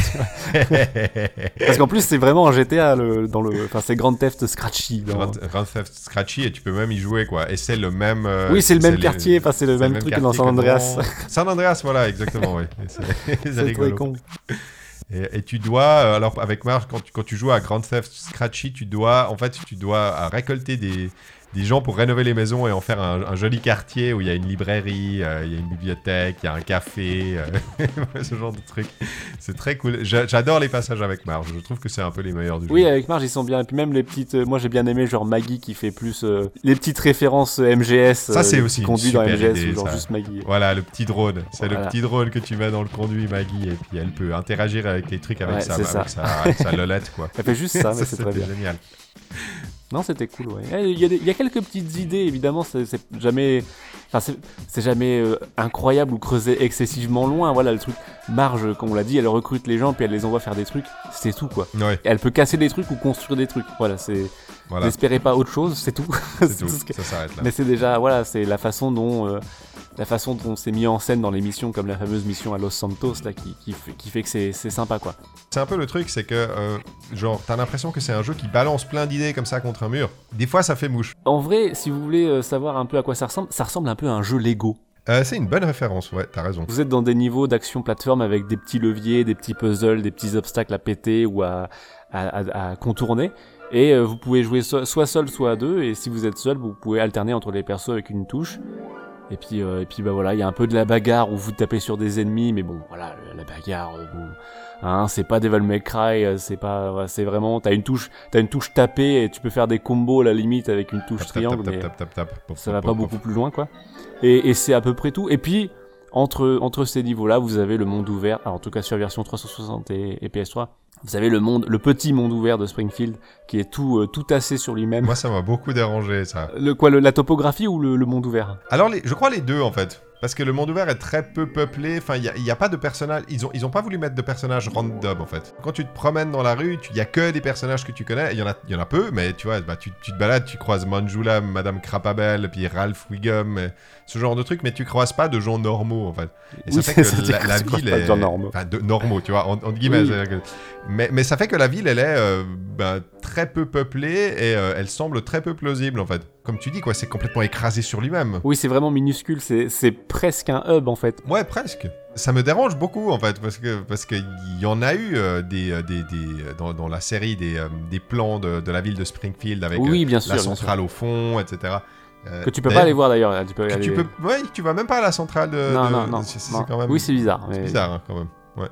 <laughs> Parce qu'en plus, c'est vraiment un GTA le, dans le. Enfin, c'est Grand Theft Scratchy. dans- Grand Grand Theft Scratchy et tu peux même y jouer quoi. Et c'est le même. euh, Oui, c'est le même les- quartier, enfin, c'est le c'est même truc que dans San Andreas. dans- <laughs> San Andreas, voilà, exactement, oui. C'est très con. Et, tu dois, euh, alors avec Marge, quand tu, quand tu joues à Grand Theft Scratchy, tu dois, en fait, tu dois euh, récolter des, des gens pour rénover les maisons et en faire un, un joli quartier où il y a une librairie, euh, il y a une bibliothèque, il y a un café, euh, <laughs> ce genre de truc. C'est très cool. J'a- J'adore les passages avec Marge. Je trouve que c'est un peu les meilleurs du Oui, jeu. avec Marge, ils sont bien. Et puis même les petites. euh, moi, j'ai bien aimé, genre Maggie qui fait plus. euh, les petites références MGS. Ça, c'est aussi Conduit dans MGS, idée, ou genre ça. juste Maggie. Voilà, le petit drone. C'est le petit drone que tu mets dans le conduit, Maggie, et puis elle peut interagir avec les trucs avec, Ouais, sa, avec, ça. sa, avec sa lolette, quoi. Elle fait juste ça, mais c'est très bien. génial. Non, c'était cool, ouais. Eh, Il y, a des- il y a quelques petites idées, évidemment, c'est jamais. Enfin, c'est- jamais euh, incroyable ou creusé excessivement loin. Voilà, le truc. Marge, comme on l'a dit, elle recrute les gens, puis elle les envoie faire des trucs. C'est tout, quoi. Ouais, Elle peut casser des trucs ou construire des trucs. Voilà, c'est. voilà. N'espérez pas autre chose, c'est tout. C'est <laughs> tout. ce que- Ça s'arrête là. Mais c'est déjà, voilà, c'est la façon dont. euh, la façon dont c'est mis en scène dans les missions, comme la fameuse mission à Los Santos, là, qui, qui, fait, qui fait que c'est sympa, quoi. C'est un peu le truc, c'est que, euh, genre, t'as l'impression que c'est un jeu qui balance plein d'idées comme ça contre un mur. Des fois, ça fait mouche. En vrai, si vous voulez euh, savoir un peu à quoi ça ressemble, ça ressemble un peu à un jeu Lego. Euh, c'est une bonne référence, ouais, t'as raison. Vous êtes dans des niveaux d'action plateforme avec des petits leviers, des petits puzzles, des petits obstacles à péter ou à, à, à- à contourner. Et euh, vous pouvez jouer so- soit seul, soit à deux. Et si vous êtes seul, vous pouvez alterner entre les persos avec une touche. Et puis, euh, et puis bah voilà, il y a un peu de la bagarre où vous tapez sur des ennemis, mais bon, voilà, la bagarre, euh, bon, hein, c'est pas Devil May Cry, euh, c'est pas, c'est vraiment, t'as une touche, t'as une touche tapée et tu peux faire des combos à la limite avec une touche Tap, triangle, tap, mais tap, tap, tap, tap. ça va pas beaucoup plus loin, quoi. Et, et c'est à peu près tout. Et puis entre entre ces niveaux-là, vous avez le monde ouvert, alors, en tout cas sur version 360 et, et PS3. Vous avez le monde, le petit monde ouvert de Springfield, qui est tout euh, tout tassé sur lui-même. Moi, ça m'a beaucoup dérangé, ça. Le quoi, le- la topographie ou le, le monde ouvert? Alors, les- je crois les deux, en fait. Parce que le monde ouvert est très peu peuplé. Enfin, il n'y a, pas de personnages. Ils ont, ils ont pas voulu mettre de personnages random, en fait. Quand tu te promènes dans la rue, il y a que des personnages que tu connais. Il y, en a- y en a peu, mais tu vois, bah, tu, tu te balades, tu croises Manjula, Madame Crapabelle, puis Ralph Wiggum, ce genre de trucs, mais tu croises pas de gens normaux, en fait. Et Oui, <laughs> ça fait que la, la ville est. gens normaux. Enfin, de, normaux, tu vois, en- guillemets. Oui. Mais, mais ça fait que la ville, elle est euh, ben, très peu peuplée et euh, elle semble très peu plausible, en fait. Comme tu dis, quoi, c'est complètement écrasé sur lui-même. Oui, c'est vraiment minuscule. C'est c'est presque un hub en fait. Ouais, presque. Ça me dérange beaucoup en fait parce que parce qu'il y en a eu euh, des, euh, des, des euh, dans, dans la série des, des plans de, de la ville de Springfield avec Oui, bien sûr, la bien sûr. centrale au fond, etc. Que tu peux pas aller voir d'ailleurs. Tu peux aller- Tu peux, ouais, tu vas même pas à la centrale de. Non, de- non, non. c'est- c'est non. quand même Oui, c'est bizarre. c'est bizarre hein, quand même. Ouais.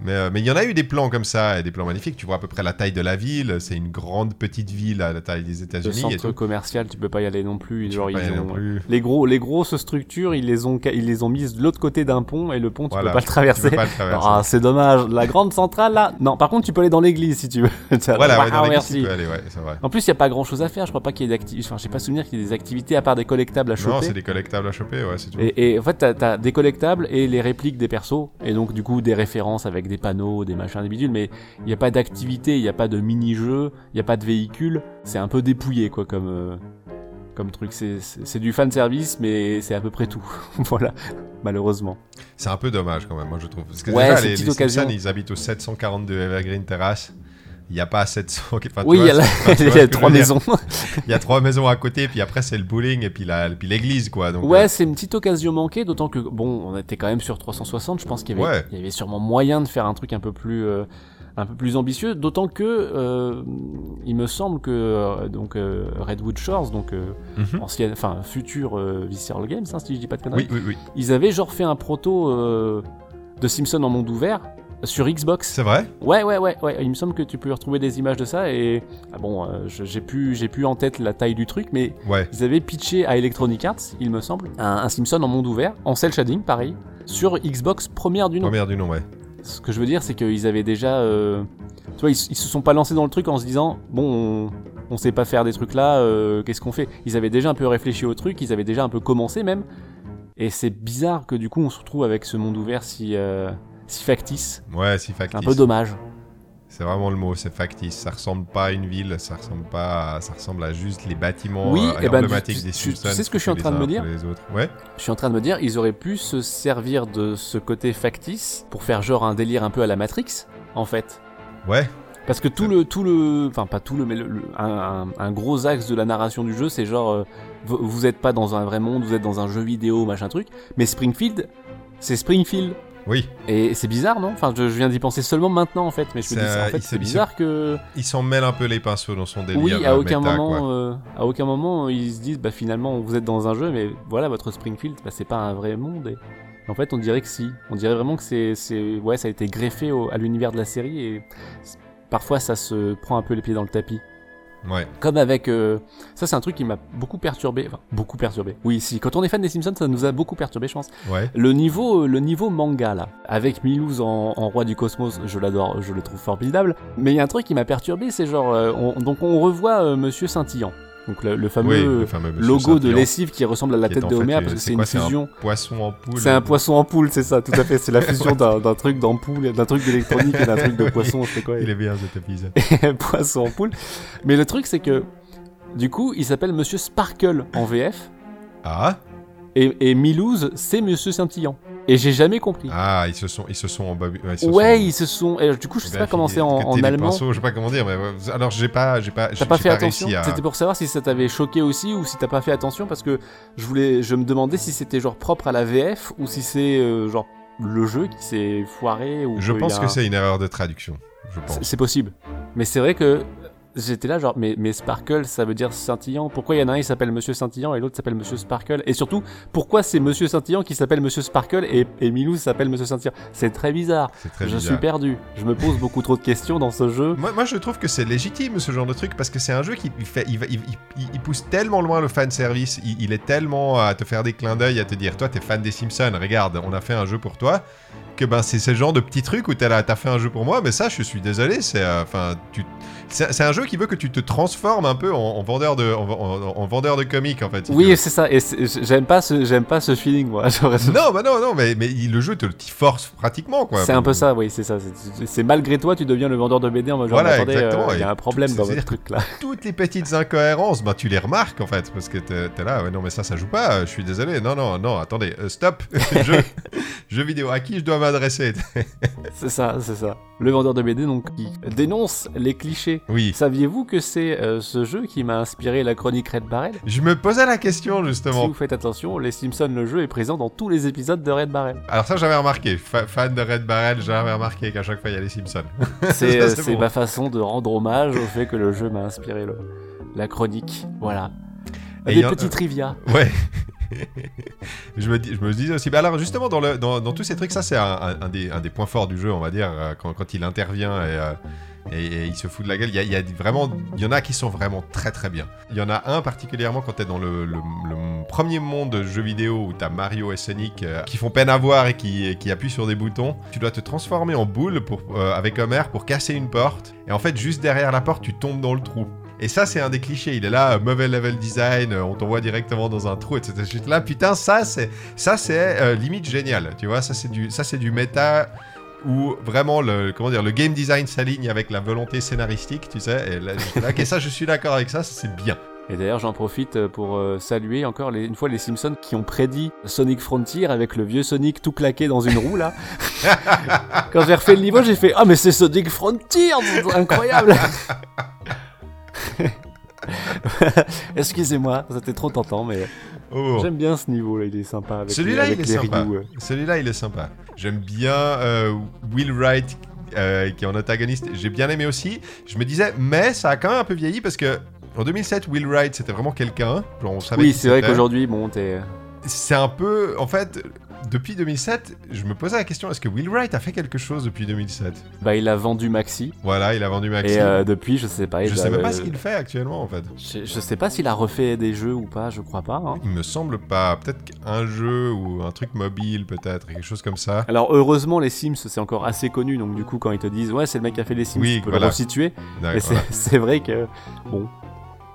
Mais euh, mais il y en a eu des plans comme ça, et des plans magnifiques. Tu vois à peu près la taille de la ville. C'est une grande petite ville à la taille des Le États-Unis. et centre tout. commercial, tu peux pas y aller non plus. Genre, ils ont- non plus. Les gros, les grosses structures, ils les ont, ils les ont mises de l'autre côté d'un pont et le pont, tu Voilà. peux pas le traverser. le. Ah, c'est dommage. La grande centrale là. Non, par contre, tu peux aller dans l'église si tu veux. <laughs> voilà, ouais, Ah, dans les merci. tu peux aller, ouais, c'est vrai. En plus, il y a pas grand chose à faire. Je crois pas qu'il y ait d'activités. Enfin, j'ai pas souvenir qu'il y ait des activités à part des collectables à Non, choper. c'est des collectables à choper, ouais, c'est tout. Et, et en fait, t'as as des collectables et les répliques des persos, et donc du coup des références avec des panneaux, des machins, des bidules, mais il n'y a pas d'activité, il n'y a pas de mini-jeu, il n'y a pas de véhicule, c'est un peu dépouillé quoi comme, euh, comme truc. C'est- du fan service, mais c'est à peu près tout. <laughs> voilà, malheureusement. C'est un peu dommage quand même, moi je trouve. Parce que Ouais, déjà, les, les. Simpsons, ils habitent au 742 Evergreen Terrace. Il n'y a pas 700. Enfin, tu oui, il y a, la- <laughs> y trois maisons. Il y a trois maisons à côté, puis après c'est le bowling et puis la- puis l'église, quoi. Donc, ouais, euh, c'est une petite occasion manquée, d'autant que bon, on était quand même sur 360. Je pense qu'il y avait, Ouais. y avait sûrement moyen de faire un truc un peu plus, euh, un peu plus ambitieux. D'autant que euh, il me semble que donc Redwood Shores, donc euh, mhm. ancienne, enfin futur Visceral Games, hein, si je dis pas de conneries, Oui, oui, oui. ils avaient genre fait un proto de Simpson en monde ouvert sur Xbox. C'est vrai Ouais, ouais, ouais, ouais. Il me semble que tu peux retrouver des images de ça et ah bon, euh, j'ai plus, j'ai plus en tête la taille du truc, mais Ouais. ils avaient pitché à Electronic Arts, il me semble, un, un Simpson en monde ouvert, en cel shading, pareil, sur Xbox première du nom. Première du nom, ouais. Ce que je veux dire, c'est qu'ils avaient déjà. euh, Tu vois, ils, ils se sont pas lancés dans le truc en se disant, bon, on, on sait pas faire des trucs là, euh, qu'est-ce qu'on fait? Ils avaient déjà un peu réfléchi au truc, ils avaient déjà un peu commencé même. Et c'est bizarre que du coup, on se retrouve avec ce monde ouvert si, si factice. Ouais, si C'est un factice. peu dommage. C'est vraiment le mot, c'est factice. Ça ressemble pas à une ville, ça ressemble pas, à... ça ressemble à juste les bâtiments Oui, euh, eh ben, emblématiques tu- des tu- sais ce que je suis en train de me dire après Les autres. Ouais. Je suis en train de me dire, ils auraient pu se servir de ce côté factice pour faire genre un délire un peu à la Matrix, en fait. Ouais. Parce que tout le, tout le, enfin pas tout le, mais le- le- un, un- un gros axe de la narration du jeu, c'est genre, euh, vous, vous êtes pas dans un vrai monde, vous êtes dans un jeu vidéo, machin truc. Mais Springfield, c'est Springfield. Oui. Et c'est bizarre, non? Enfin, je, je viens d'y penser seulement maintenant, en fait. Mais je me dis, euh, en fait, c'est se- bizarre que, Il s'en mêle un peu les pinceaux dans son délire. oui, euh, à aucun méta, moment, euh, à aucun moment, ils se disent, bah finalement, vous êtes dans un jeu, mais voilà, votre Springfield, bah, c'est pas un vrai monde. Et... En fait, on dirait que si. On dirait vraiment que c'est, c'est, ouais, ça a été greffé au- à l'univers de la série et parfois ça se prend un peu les pieds dans le tapis. Ouais. Comme avec, euh, ça c'est un truc qui m'a beaucoup perturbé, enfin beaucoup perturbé. Oui, si. Quand on est fan des Simpsons, ça nous a beaucoup perturbé, je pense. Ouais. Le niveau, le niveau manga là, avec Milouz en, en roi du cosmos, je l'adore, je le trouve formidable. Mais il y a un truc qui m'a perturbé, c'est genre, euh, on- donc on revoit euh, Monsieur Scintillant, donc le, le fameux oui, le fameux monsieur logo de lessive qui ressemble à la tête de Homer parce que c'est une fusion. un poisson en poule. C'est un poisson en poule, c'est ça, tout à fait. C'est la fusion d'un truc d'ampoule, d'un truc d'électronique et d'un truc de poisson, sais quoi. Il est bien cet épisode. <laughs> poisson en poule. Mais le truc, c'est que du coup, il s'appelle Monsieur Sparkle en VF Ah et, et Milouz, c'est Monsieur Scintillant. Et j'ai jamais compris. Ah, ils se sont, ils se sont embabu- ouais, ils se ouais, sont- ils se sont. et du coup, je sais pas comment c'est en, en allemand. pinceaux, je sais pas comment dire, mais alors j'ai pas, j'ai pas, T'as pas fait attention à. C'était pour savoir si ça t'avait choqué aussi ou si t'as pas fait attention parce que je voulais, je me demandais si c'était genre propre à la VF ou si c'est euh, genre le jeu qui s'est foiré ou Je pense a que c'est une erreur de traduction. Je pense. C'est possible. Mais c'est vrai que j'étais là genre mais, mais Sparkle ça veut dire scintillant pourquoi il y en a un qui s'appelle Monsieur Scintillant et l'autre s'appelle Monsieur Sparkle? Et surtout pourquoi c'est Monsieur Scintillant qui s'appelle Monsieur Sparkle et, et Milou s'appelle Monsieur Scintillant? C'est très bizarre très je bizarre. suis perdu je me pose beaucoup trop de questions dans ce jeu Moi, moi, je trouve que c'est légitime ce genre de truc parce que c'est un jeu qui il fait, il, va- il- il- il pousse tellement loin le fan service. Il, il est tellement à te faire des clins d'œil, à te dire toi t'es fan des Simpsons, regarde, on a fait un jeu pour toi. Que ben c'est ce genre de petits trucs où t'es là, t'as fait un jeu pour moi, mais ça je suis désolé, c'est euh, tu. C'est un jeu qui veut que tu te transformes un peu en, en vendeur de en, en- en vendeur de comics en fait. si oui c'est ça et j'aime pas ce j'aime pas ce feeling moi <laughs> Non, bah non, non, mais, le jeu te t'y force pratiquement quoi. c'est un peu ça oui c'est ça C'est- malgré toi tu deviens le vendeur de BD en mode genre Voilà, euh, il y a un problème dans votre truc là <laughs> toutes les petites incohérences, bah, tu les remarques en fait, parce que t'es t'es là, ouais, non mais ça, ça joue pas, je suis désolé, non, non, non, attendez, euh, stop, <laughs> jeu, jeu vidéo, à qui je dois m'adresser <laughs> c'est ça c'est ça le vendeur de BD donc qui dénonce les clichés Oui, Saviez-vous que c'est euh, ce jeu qui m'a inspiré la chronique Red Barrel? Je me posais la question Si justement. vous faites attention, les Simpsons, le jeu est présent dans tous les épisodes de Red Barrel. Alors ça, j'avais remarqué, Fa- fan de Red Barrel, j'avais remarqué qu'à chaque fois, il y a les Simpsons. <laughs> C'est euh, bon. ma façon de rendre hommage au fait que le jeu m'a inspiré le- la chronique. Voilà. Et Des en- petits trivia. Ouais. <laughs> je, me dis, aussi, bah alors justement dans, tous ces trucs, ça c'est un, des, points forts du jeu, on va dire, euh, quand, il intervient et, euh, et, il se fout de la gueule. Il y, a, vraiment, y en a qui sont vraiment très très bien. Il y en a un particulièrement quand tu es dans le, premier monde de jeux vidéo où tu as Mario et Sonic euh, qui font peine à voir et qui, appuient sur des boutons. Tu dois te transformer en boule pour, avec Homer pour casser une porte. Et en fait, juste derrière la porte, tu tombes dans le trou. Et ça, c'est un des clichés. Il est là, euh, mauvais level design, euh, on t'envoie directement dans un trou, etc. Là, putain, ça, c'est, ça, c'est euh, limite génial. Tu vois, ça, c'est du, ça, c'est du méta où vraiment le, comment dire, le game design s'aligne avec la volonté scénaristique, tu sais. Et là, ok, ça, je suis d'accord avec ça, c'est bien. Et d'ailleurs, j'en profite pour saluer encore les- une fois les Simpsons qui ont prédit Sonic Frontier avec le vieux Sonic tout claqué dans une roue là. <laughs> Quand j'ai refait le niveau, j'ai fait Ah, mais c'est Sonic Frontier Incroyable <laughs> <laughs> Excusez-moi, c'était trop tentant, mais Oh. j'aime bien ce niveau là, il est sympa. Avec Celui-là, il est sympa. euh. Celui-là, il est sympa. J'aime bien euh, Will Wright, euh, qui est en antagoniste. J'ai bien aimé aussi. Je me disais, mais ça a quand même un peu vieilli parce que en 2007, Will Wright, c'était vraiment quelqu'un. Genre, on savait Oui, c'est vrai qu'aujourd'hui, bon, t'es. C'est un peu. En fait, depuis 2007, je me posais la question est-ce que Will Wright a fait quelque chose depuis 2007 Bah, il a vendu Maxi. Voilà, il a vendu Maxi. Et euh, depuis, je sais pas. il je doit- sais même pas euh, ce qu'il fait actuellement en fait. Je, je sais pas s'il a refait des jeux ou pas, je crois pas. hein. Il me semble pas. Peut-être qu'un jeu ou un truc mobile, peut-être, quelque chose comme ça. Alors heureusement les Sims c'est encore assez connu donc du coup quand ils te disent ouais c'est le mec qui a fait les Sims Oui, tu peux voilà. le resituer c'est voilà. <laughs> c'est vrai que bon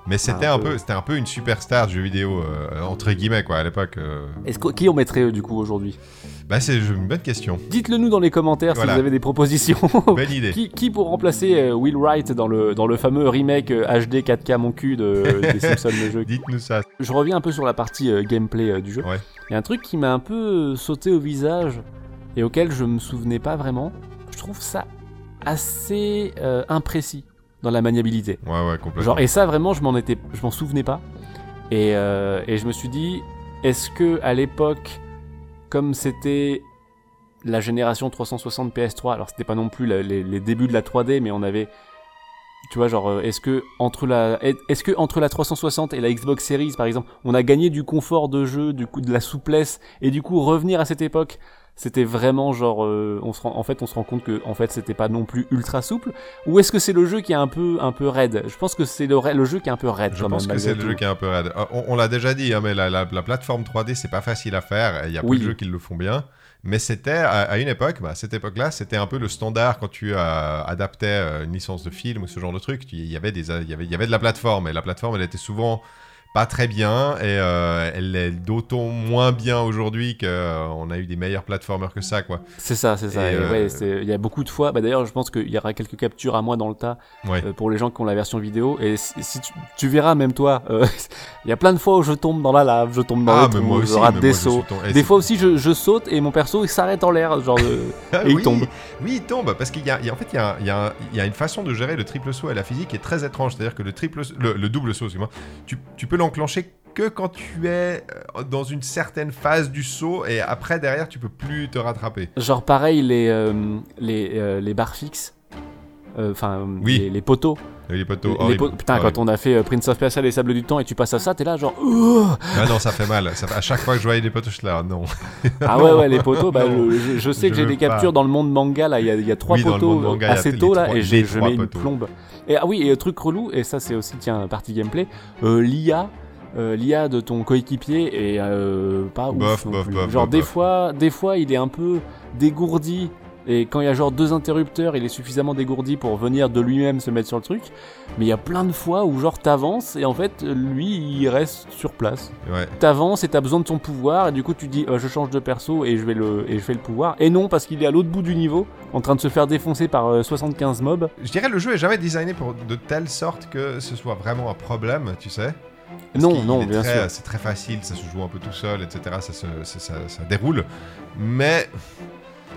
Mais c'était un un, peu. c'était un peu une superstar du jeu vidéo euh, entre guillemets quoi à l'époque. euh. est-ce que- qui on mettrait euh, du coup aujourd'hui? Bah c'est une bonne question. Dites-le nous dans les commentaires Voilà. si vous avez des propositions. <laughs> Bonne idée. qui, qui pour remplacer euh, Will Wright dans le dans le fameux remake euh, HD 4K mon cul de, <laughs> des Simpsons le jeu? Dites-nous ça. Je reviens un peu sur la partie euh, gameplay euh, du jeu. Ouais. Il y a un truc qui m'a un peu euh, sauté au visage et auquel je me souvenais pas vraiment. Je trouve ça assez euh, imprécis dans la maniabilité. Ouais ouais complètement. Genre et ça vraiment je m'en étais je m'en souvenais pas. Et, euh, et je me suis dit est-ce que à l'époque comme c'était la génération 360 PS3 alors c'était pas non plus la- les, les débuts de la 3D mais on avait tu vois genre euh, est-ce que entre la est-ce que entre la 360 et la Xbox Series par exemple on a gagné du confort de jeu du coup de la souplesse et du coup revenir à cette époque c'était vraiment genre euh, on se rend, en fait on se rend compte que en fait c'était pas non plus ultra souple ou est-ce que c'est le jeu qui est un peu un peu raide? Je pense que c'est le, jeu qui est un peu raide Je quand pense même que c'est le jeu qui est un peu raide. Euh, On, on l'a déjà dit, hein, mais la, la- la plateforme 3D, c'est pas facile à faire. Il y a Oui. peu de jeux qui le font bien. Mais c'était, à, à une époque, bah, à cette époque-là, c'était un peu le standard quand tu euh, adaptais une licence de film ou ce genre de truc. Il y, avait des, il, y avait, il y avait de la plateforme, et la plateforme, elle était souvent pas très bien, et euh, elle est d'autant moins bien aujourd'hui qu'on a eu des meilleurs platformers que ça, quoi. c'est ça c'est ça euh, ouais, il y a beaucoup de fois bah d'ailleurs je pense qu'il y aura quelques captures à moi dans le tas Ouais. euh, pour les gens qui ont la version vidéo et si, si tu, tu verras même toi euh, <laughs> il y a plein de fois où je tombe dans la lave je tombe dans ah, le trou moi je aussi, rate mais des moi, je sauts des fois aussi je, je saute et mon perso il s'arrête en l'air genre euh, <laughs> Ah Et il oui, tombe. Oui, il tombe parce qu'il y a, il y a- en fait il y a, il y a il y a une façon de gérer le triple saut et la physique qui est très étrange. C'est-à-dire que le triple, le, le double saut, excuse-moi, tu, tu peux l'enclencher que quand tu es euh, dans une certaine phase du saut et après derrière tu peux plus te rattraper. genre pareil les euh, les euh, les barres fixes Enfin, Oui. les, les poteaux. Les poteaux. Les- les po- Putain, Horrible. quand on a fait euh, Prince of Persia, les sables du temps, et tu passes à ça, t'es là genre. Ah non, ça fait mal. Ça fait- À chaque fois que je voyais des poteaux, je suis là, non. <laughs> Ah Non. ouais, ouais, les poteaux, bah, je, sais Je que j'ai des pas. captures dans le monde manga, là, il y a, il y a trois Oui, poteaux manga, a assez les tôt, là, et les je, mets une plombe. Et ah oui, et truc relou, et ça c'est aussi, tiens, partie gameplay, euh, l'IA. euh, l'IA de ton coéquipier est euh, pas ouf Bof, non bof, plus. bof, genre des fois des fois il est un peu dégourdi et quand il y a genre deux interrupteurs il est suffisamment dégourdi pour venir de lui-même se mettre sur le truc mais il y a plein de fois où genre t'avances et en fait lui il reste sur place Ouais. t'avances et t'as besoin de son pouvoir et du coup tu dis euh, je change de perso et je vais le et je fais le pouvoir et non parce qu'il est à l'autre bout du niveau en train de se faire défoncer par euh, 75 mobs Je dirais le jeu est jamais designé pour de telle sorte que ce soit vraiment un problème, tu sais. Parce non non bien très- sûr C'est très facile, ça se joue un peu tout seul, etc. Ça, se- ça, ça- ça déroule. Mais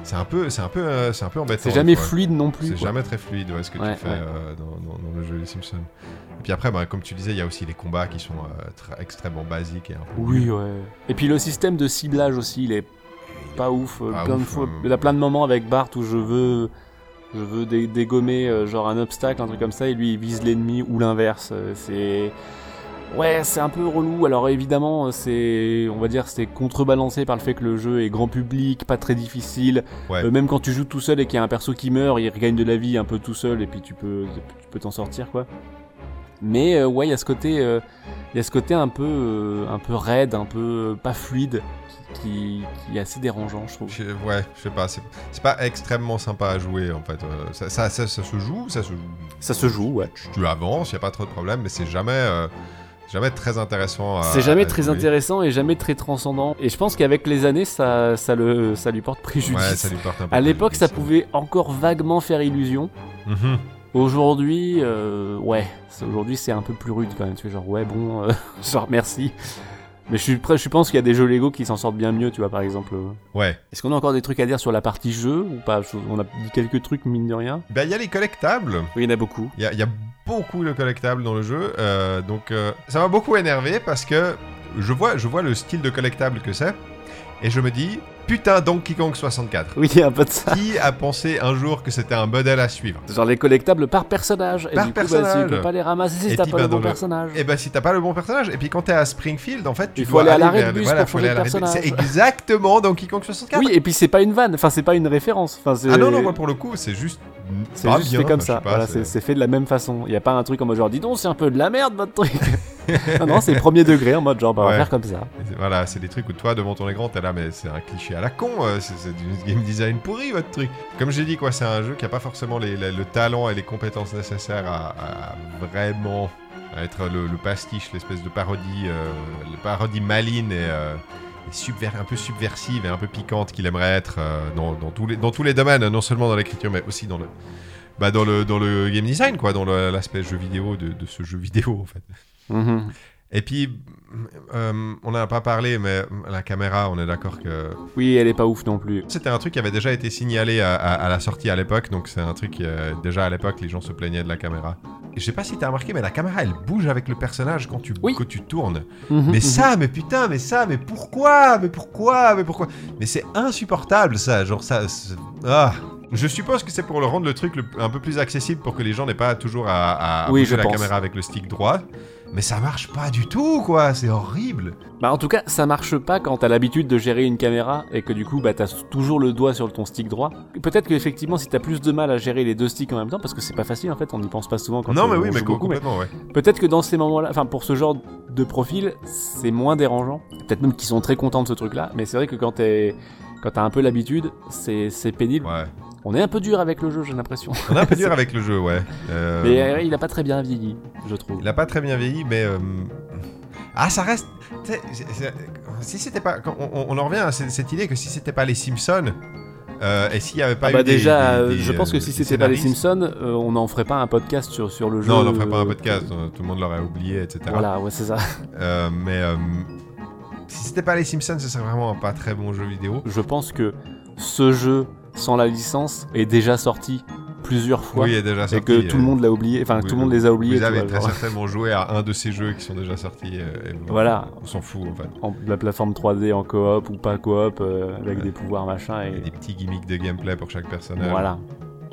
c'est un peu, c'est un peu, euh, c'est un peu embêtant. c'est jamais quoi. fluide non plus C'est jamais très fluide, ouais, ce que Ouais, tu fais ouais. euh, dans, dans- dans le jeu des Simpsons. Et puis après, bah, comme tu disais, il y a aussi les combats qui sont euh, très- extrêmement basiques et un peu oui ouais et puis le système de ciblage aussi il est pas ouf Pas plein de fois euh. il y a plein de moments avec Bart où je veux je veux dé- dégommer genre un obstacle un truc comme ça et lui il vise l'ennemi ou l'inverse c'est Ouais, c'est un peu relou. Alors évidemment, c'est, on va dire, c'est contrebalancé par le fait que le jeu est grand public, pas très difficile. Ouais. Euh, même quand tu joues tout seul et qu'il y a un perso qui meurt, il regagne de la vie un peu tout seul et puis tu peux, tu peux t'en sortir quoi. Mais euh, ouais, il y a ce côté, euh, y a ce côté un peu, euh, un peu raide, un peu euh, pas fluide, qui, qui, est assez dérangeant, je trouve. Je- ouais, je sais pas, c'est c'est pas extrêmement sympa à jouer en fait. Euh, ça, ça, ça- ça se joue, ça se joue. Ça se joue, ouais. Tu, tu avances, y a pas trop de problème, mais c'est jamais, euh, jamais très intéressant. C'est jamais très jouer. intéressant et jamais très transcendant. Et je pense qu'avec les années, ça, ça, le, ça lui porte préjudice. Ouais, ça lui porte un peu. À l'époque, ça pouvait encore vaguement faire illusion. Mhm. Aujourd'hui, euh, ouais, aujourd'hui c'est un peu plus rude quand même. Tu genre ouais bon, euh, <laughs> genre merci. Mais je suis prêt, je pense qu'il y a des jeux Lego qui s'en sortent bien mieux, tu vois par exemple. Ouais. Est-ce qu'on a encore des trucs à dire sur la partie jeu ou pas? On a dit quelques trucs mine de rien. Ben, il y a les collectables. Oui, il y en a beaucoup. Il y, a- il y a beaucoup de collectables dans le jeu. euh, donc, euh, ça m'a beaucoup énervé parce que je vois, je vois le style de collectable que c'est. Et je me dis, putain, Donkey Kong 64. Oui, il y a un peu de ça. Qui a pensé un jour que c'était un modèle à suivre? Genre les collectables par personnage. et Par du coup, bah, personnage. tu peux pas les ramasser si t'as pas bah, le bon dans le- personnage. Et ben si t'as pas le bon personnage, et puis quand t'es à Springfield, en fait, tu Il faut dois aller à l'arrêt de bus voilà, pour changer de bus. C'est personnage. exactement Donkey Kong 64. Oui, et puis c'est pas une vanne, enfin c'est pas une référence. Enfin, Ah non, non, moi pour le coup, c'est juste. c'est juste bien, fait comme ça. voilà, c'est- fait de la même façon. Il y a pas un truc en mode genre dis donc c'est un peu de la merde votre truc. <laughs> non, non, c'est premier degré en mode genre bah, on va Ouais. faire comme ça. Voilà, c'est des trucs où toi, devant ton écran, t'es là, mais c'est un cliché à la con, euh, c'est du game design pourri, votre truc. Comme j'ai dit, quoi, c'est un jeu qui a pas forcément les- les- le talent et les compétences nécessaires à, à vraiment être le, le pastiche, l'espèce de parodie, euh, le parodie maline et, euh, un peu subversive et un peu piquante qu'il aimerait être euh, dans, dans tous les, dans tous les domaines, non seulement dans l'écriture, mais aussi dans le, bah, dans le, dans le game design, quoi, dans l'aspect jeu vidéo de, de ce jeu vidéo, en fait. Mhm. Et puis, euh, on n'en a pas parlé, mais la caméra, on est d'accord que Oui, elle est pas ouf non plus. c'était un truc qui avait déjà été signalé à, à- à la sortie à l'époque, donc c'est un truc euh, déjà à l'époque, les gens se plaignaient de la caméra. Et je sais pas si t'as remarqué, mais la caméra, elle bouge avec le personnage quand tu, Oui. quand tu tournes. Mhm, Mais mhm. ça, mais putain, mais ça, mais pourquoi Mais pourquoi Mais pourquoi? Mais c'est insupportable, ça, genre ça... Ah je suppose que c'est pour le rendre le truc le- un peu plus accessible pour que les gens n'aient pas toujours à, à Oui, bouger je la pense. caméra avec le stick droit. Mais ça marche pas du tout, quoi. C'est horrible. Bah en tout cas, ça marche pas quand t'as l'habitude de gérer une caméra et que du coup bah t'as toujours le doigt sur ton stick droit. Peut-être qu'effectivement si t'as plus de mal à gérer les deux sticks en même temps, parce que c'est pas facile en fait, on n'y pense pas souvent quand non, on- mais oui, mais beaucoup, mais complètement, ouais. peut-être que dans ces moments-là, enfin pour ce genre de profil, c'est moins dérangeant. Peut-être même qu'ils sont très contents de ce truc-là, mais c'est vrai que quand t'es quand t'as un peu l'habitude, c'est c'est pénible. Ouais. On est un peu dur avec le jeu, j'ai l'impression. On est un peu <laughs> dur avec le jeu, ouais. Euh, Mais euh, il a pas très bien vieilli, je trouve. Il a pas très bien vieilli, mais. euh, Ah, ça reste. Si c'était pas. on, en revient à cette, idée que si c'était pas les Simpsons. et s'il y avait pas Ah eu bah des- déjà, des- des, je pense que si c'était pas les Simpsons, on n'en ferait pas un podcast sur, sur le jeu. Non, on n'en ferait pas un podcast, tout le monde l'aurait oublié, etc. Voilà, ouais, c'est ça. <laughs> Mais si c'était pas les Simpsons, ce serait vraiment un pas très bon jeu vidéo. Je pense que ce jeu, sans la licence, est déjà sorti plusieurs fois. Oui, il est déjà et sorti. que tout le euh, monde l'a oublié, enfin oui, tout le monde les a oubliés. Vous avez vois, très genre. certainement joué à un de ces jeux qui sont déjà sortis. euh, et Voilà, On s'en fout en fait. en, la plateforme 3D en coop ou pas coop, euh, avec Ouais. des pouvoirs machin et des petits gimmicks de gameplay pour chaque personnage. voilà.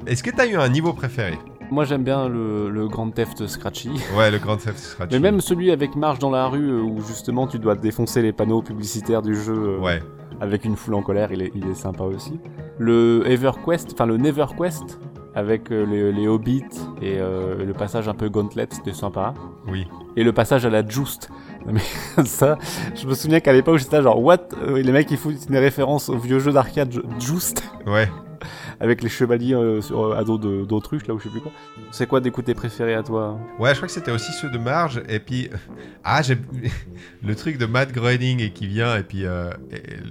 Est-ce que t'as eu un niveau préféré? Moi j'aime bien le, le Grand Theft Scratchy. <laughs> Ouais, le Grand Theft Scratch. Mais même celui avec marche dans la rue euh, où justement tu dois défoncer les panneaux publicitaires du jeu euh, Ouais. Avec une foule en colère, il est, il est sympa aussi. Le EverQuest, enfin le NeverQuest avec euh, les, les hobbits et euh, le passage un peu gauntlet, c'était sympa. Oui. Et le passage à la Just. Mais <laughs> ça, je me souviens qu'à l'époque j'étais genre what? Euh, Les mecs ils foutent une référence au vieux jeu d'arcade Ju- Just Ouais. Avec les chevaliers euh, sur, euh, à dos d'autruche là ou je sais plus quoi. C'est quoi des coups tes préférés à toi? Ouais, je crois que c'était aussi ceux de Marge. Et puis, <laughs> ah, j'ai <laughs> le truc de Matt Groening et qui vient. Et puis, euh,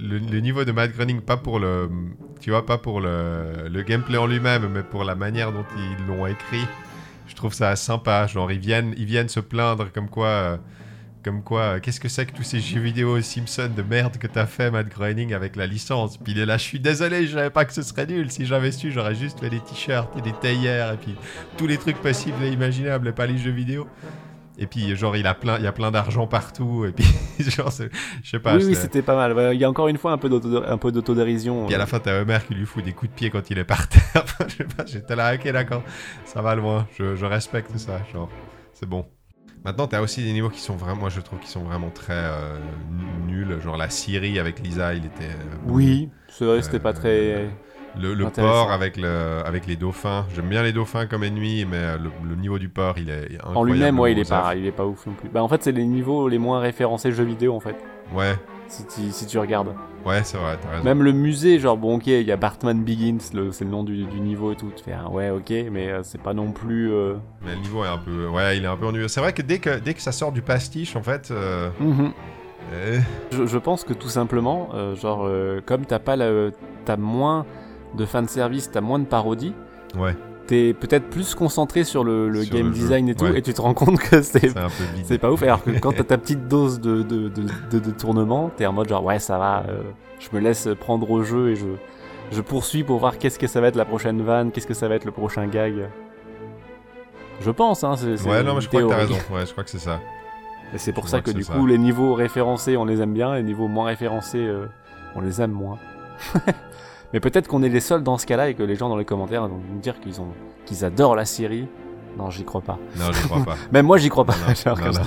le, niveau de Matt Groening, pas pour le, tu vois, pas pour le, le gameplay en lui-même, mais pour la manière dont ils l'ont écrit. Je trouve ça sympa. Genre, ils viennent, ils viennent se plaindre comme quoi. euh, comme quoi, euh, qu'est-ce que c'est que tous ces jeux vidéo Simpson de merde que t'as fait, Matt Groening, avec la licence? Puis il est là, je suis désolé, je savais pas que ce serait nul. Si j'avais su, j'aurais juste fait des t-shirts et des théières et puis tous les trucs possibles et imaginables et pas les jeux vidéo. Et puis, genre, il a plein, il y a plein d'argent partout. Et puis, <laughs> genre, je sais pas. Oui, oui, c'était pas mal. Il y a encore une fois un peu d'auto- un peu d'autodérision. Puis à la fin, t'as Homer qui lui fout des coups de pied quand il est par terre. <laughs> je sais pas, j'étais là, ok, d'accord, ça va loin. Je, je respecte ça, genre, c'est bon. Maintenant, t'as aussi des niveaux qui sont vraiment, moi je trouve, qui sont vraiment très euh, nuls. Genre la Syrie avec Lisa, il était. euh, Oui, c'est vrai, c'était pas Euh, très. Le, port avec, le, avec les dauphins. J'aime bien les dauphins comme ennemis, mais le, le niveau du port, il est incroyable. En lui-même, ouais, il est pas, il est pas ouf non plus. Bah en fait, c'est les niveaux les moins référencés jeux vidéo en fait. Ouais, Si tu, si tu regardes. Ouais, c'est vrai, t'as raison. Même le musée, genre bon ok, il y a Bartman Begins, c'est le nom du, du niveau et tout. Tu fais ah, ouais ok, mais euh, c'est pas non plus. euh, Mais le niveau est un peu. Ouais, il est un peu ennuyeux. C'est vrai que dès, que dès que ça sort du pastiche, en fait. euh, mhm. euh, Je, je pense que tout simplement, genre comme t'as pas la, t'as moins de fanservice, t'as moins de parodies. ouais, T'es peut-être plus concentré sur le, le Sur game le design et tout, ouais. et tu te rends compte que c'est pas ouf, alors que quand t'as ta petite dose de, de, de, de, de tournement, t'es en mode genre ouais ça va, euh, je me laisse prendre au jeu et je, je poursuis pour voir qu'est-ce que ça va être la prochaine vanne, qu'est-ce que ça va être le prochain gag. Je pense, hein, c'est Ouais, non, mais je crois que t'as raison. Ouais, je crois que c'est ça. Et c'est pour Je ça que, que du coup ça. les niveaux référencés on les aime bien, les niveaux moins référencés euh, on les aime moins. <laughs> mais peut-être qu'on est les seuls dans ce cas-là et que les gens dans les commentaires vont nous dire qu'ils ont qu'ils adorent la série. Non, j'y crois pas. Non, je crois pas. <laughs> Même moi j'y crois pas. Non, non, <laughs> non.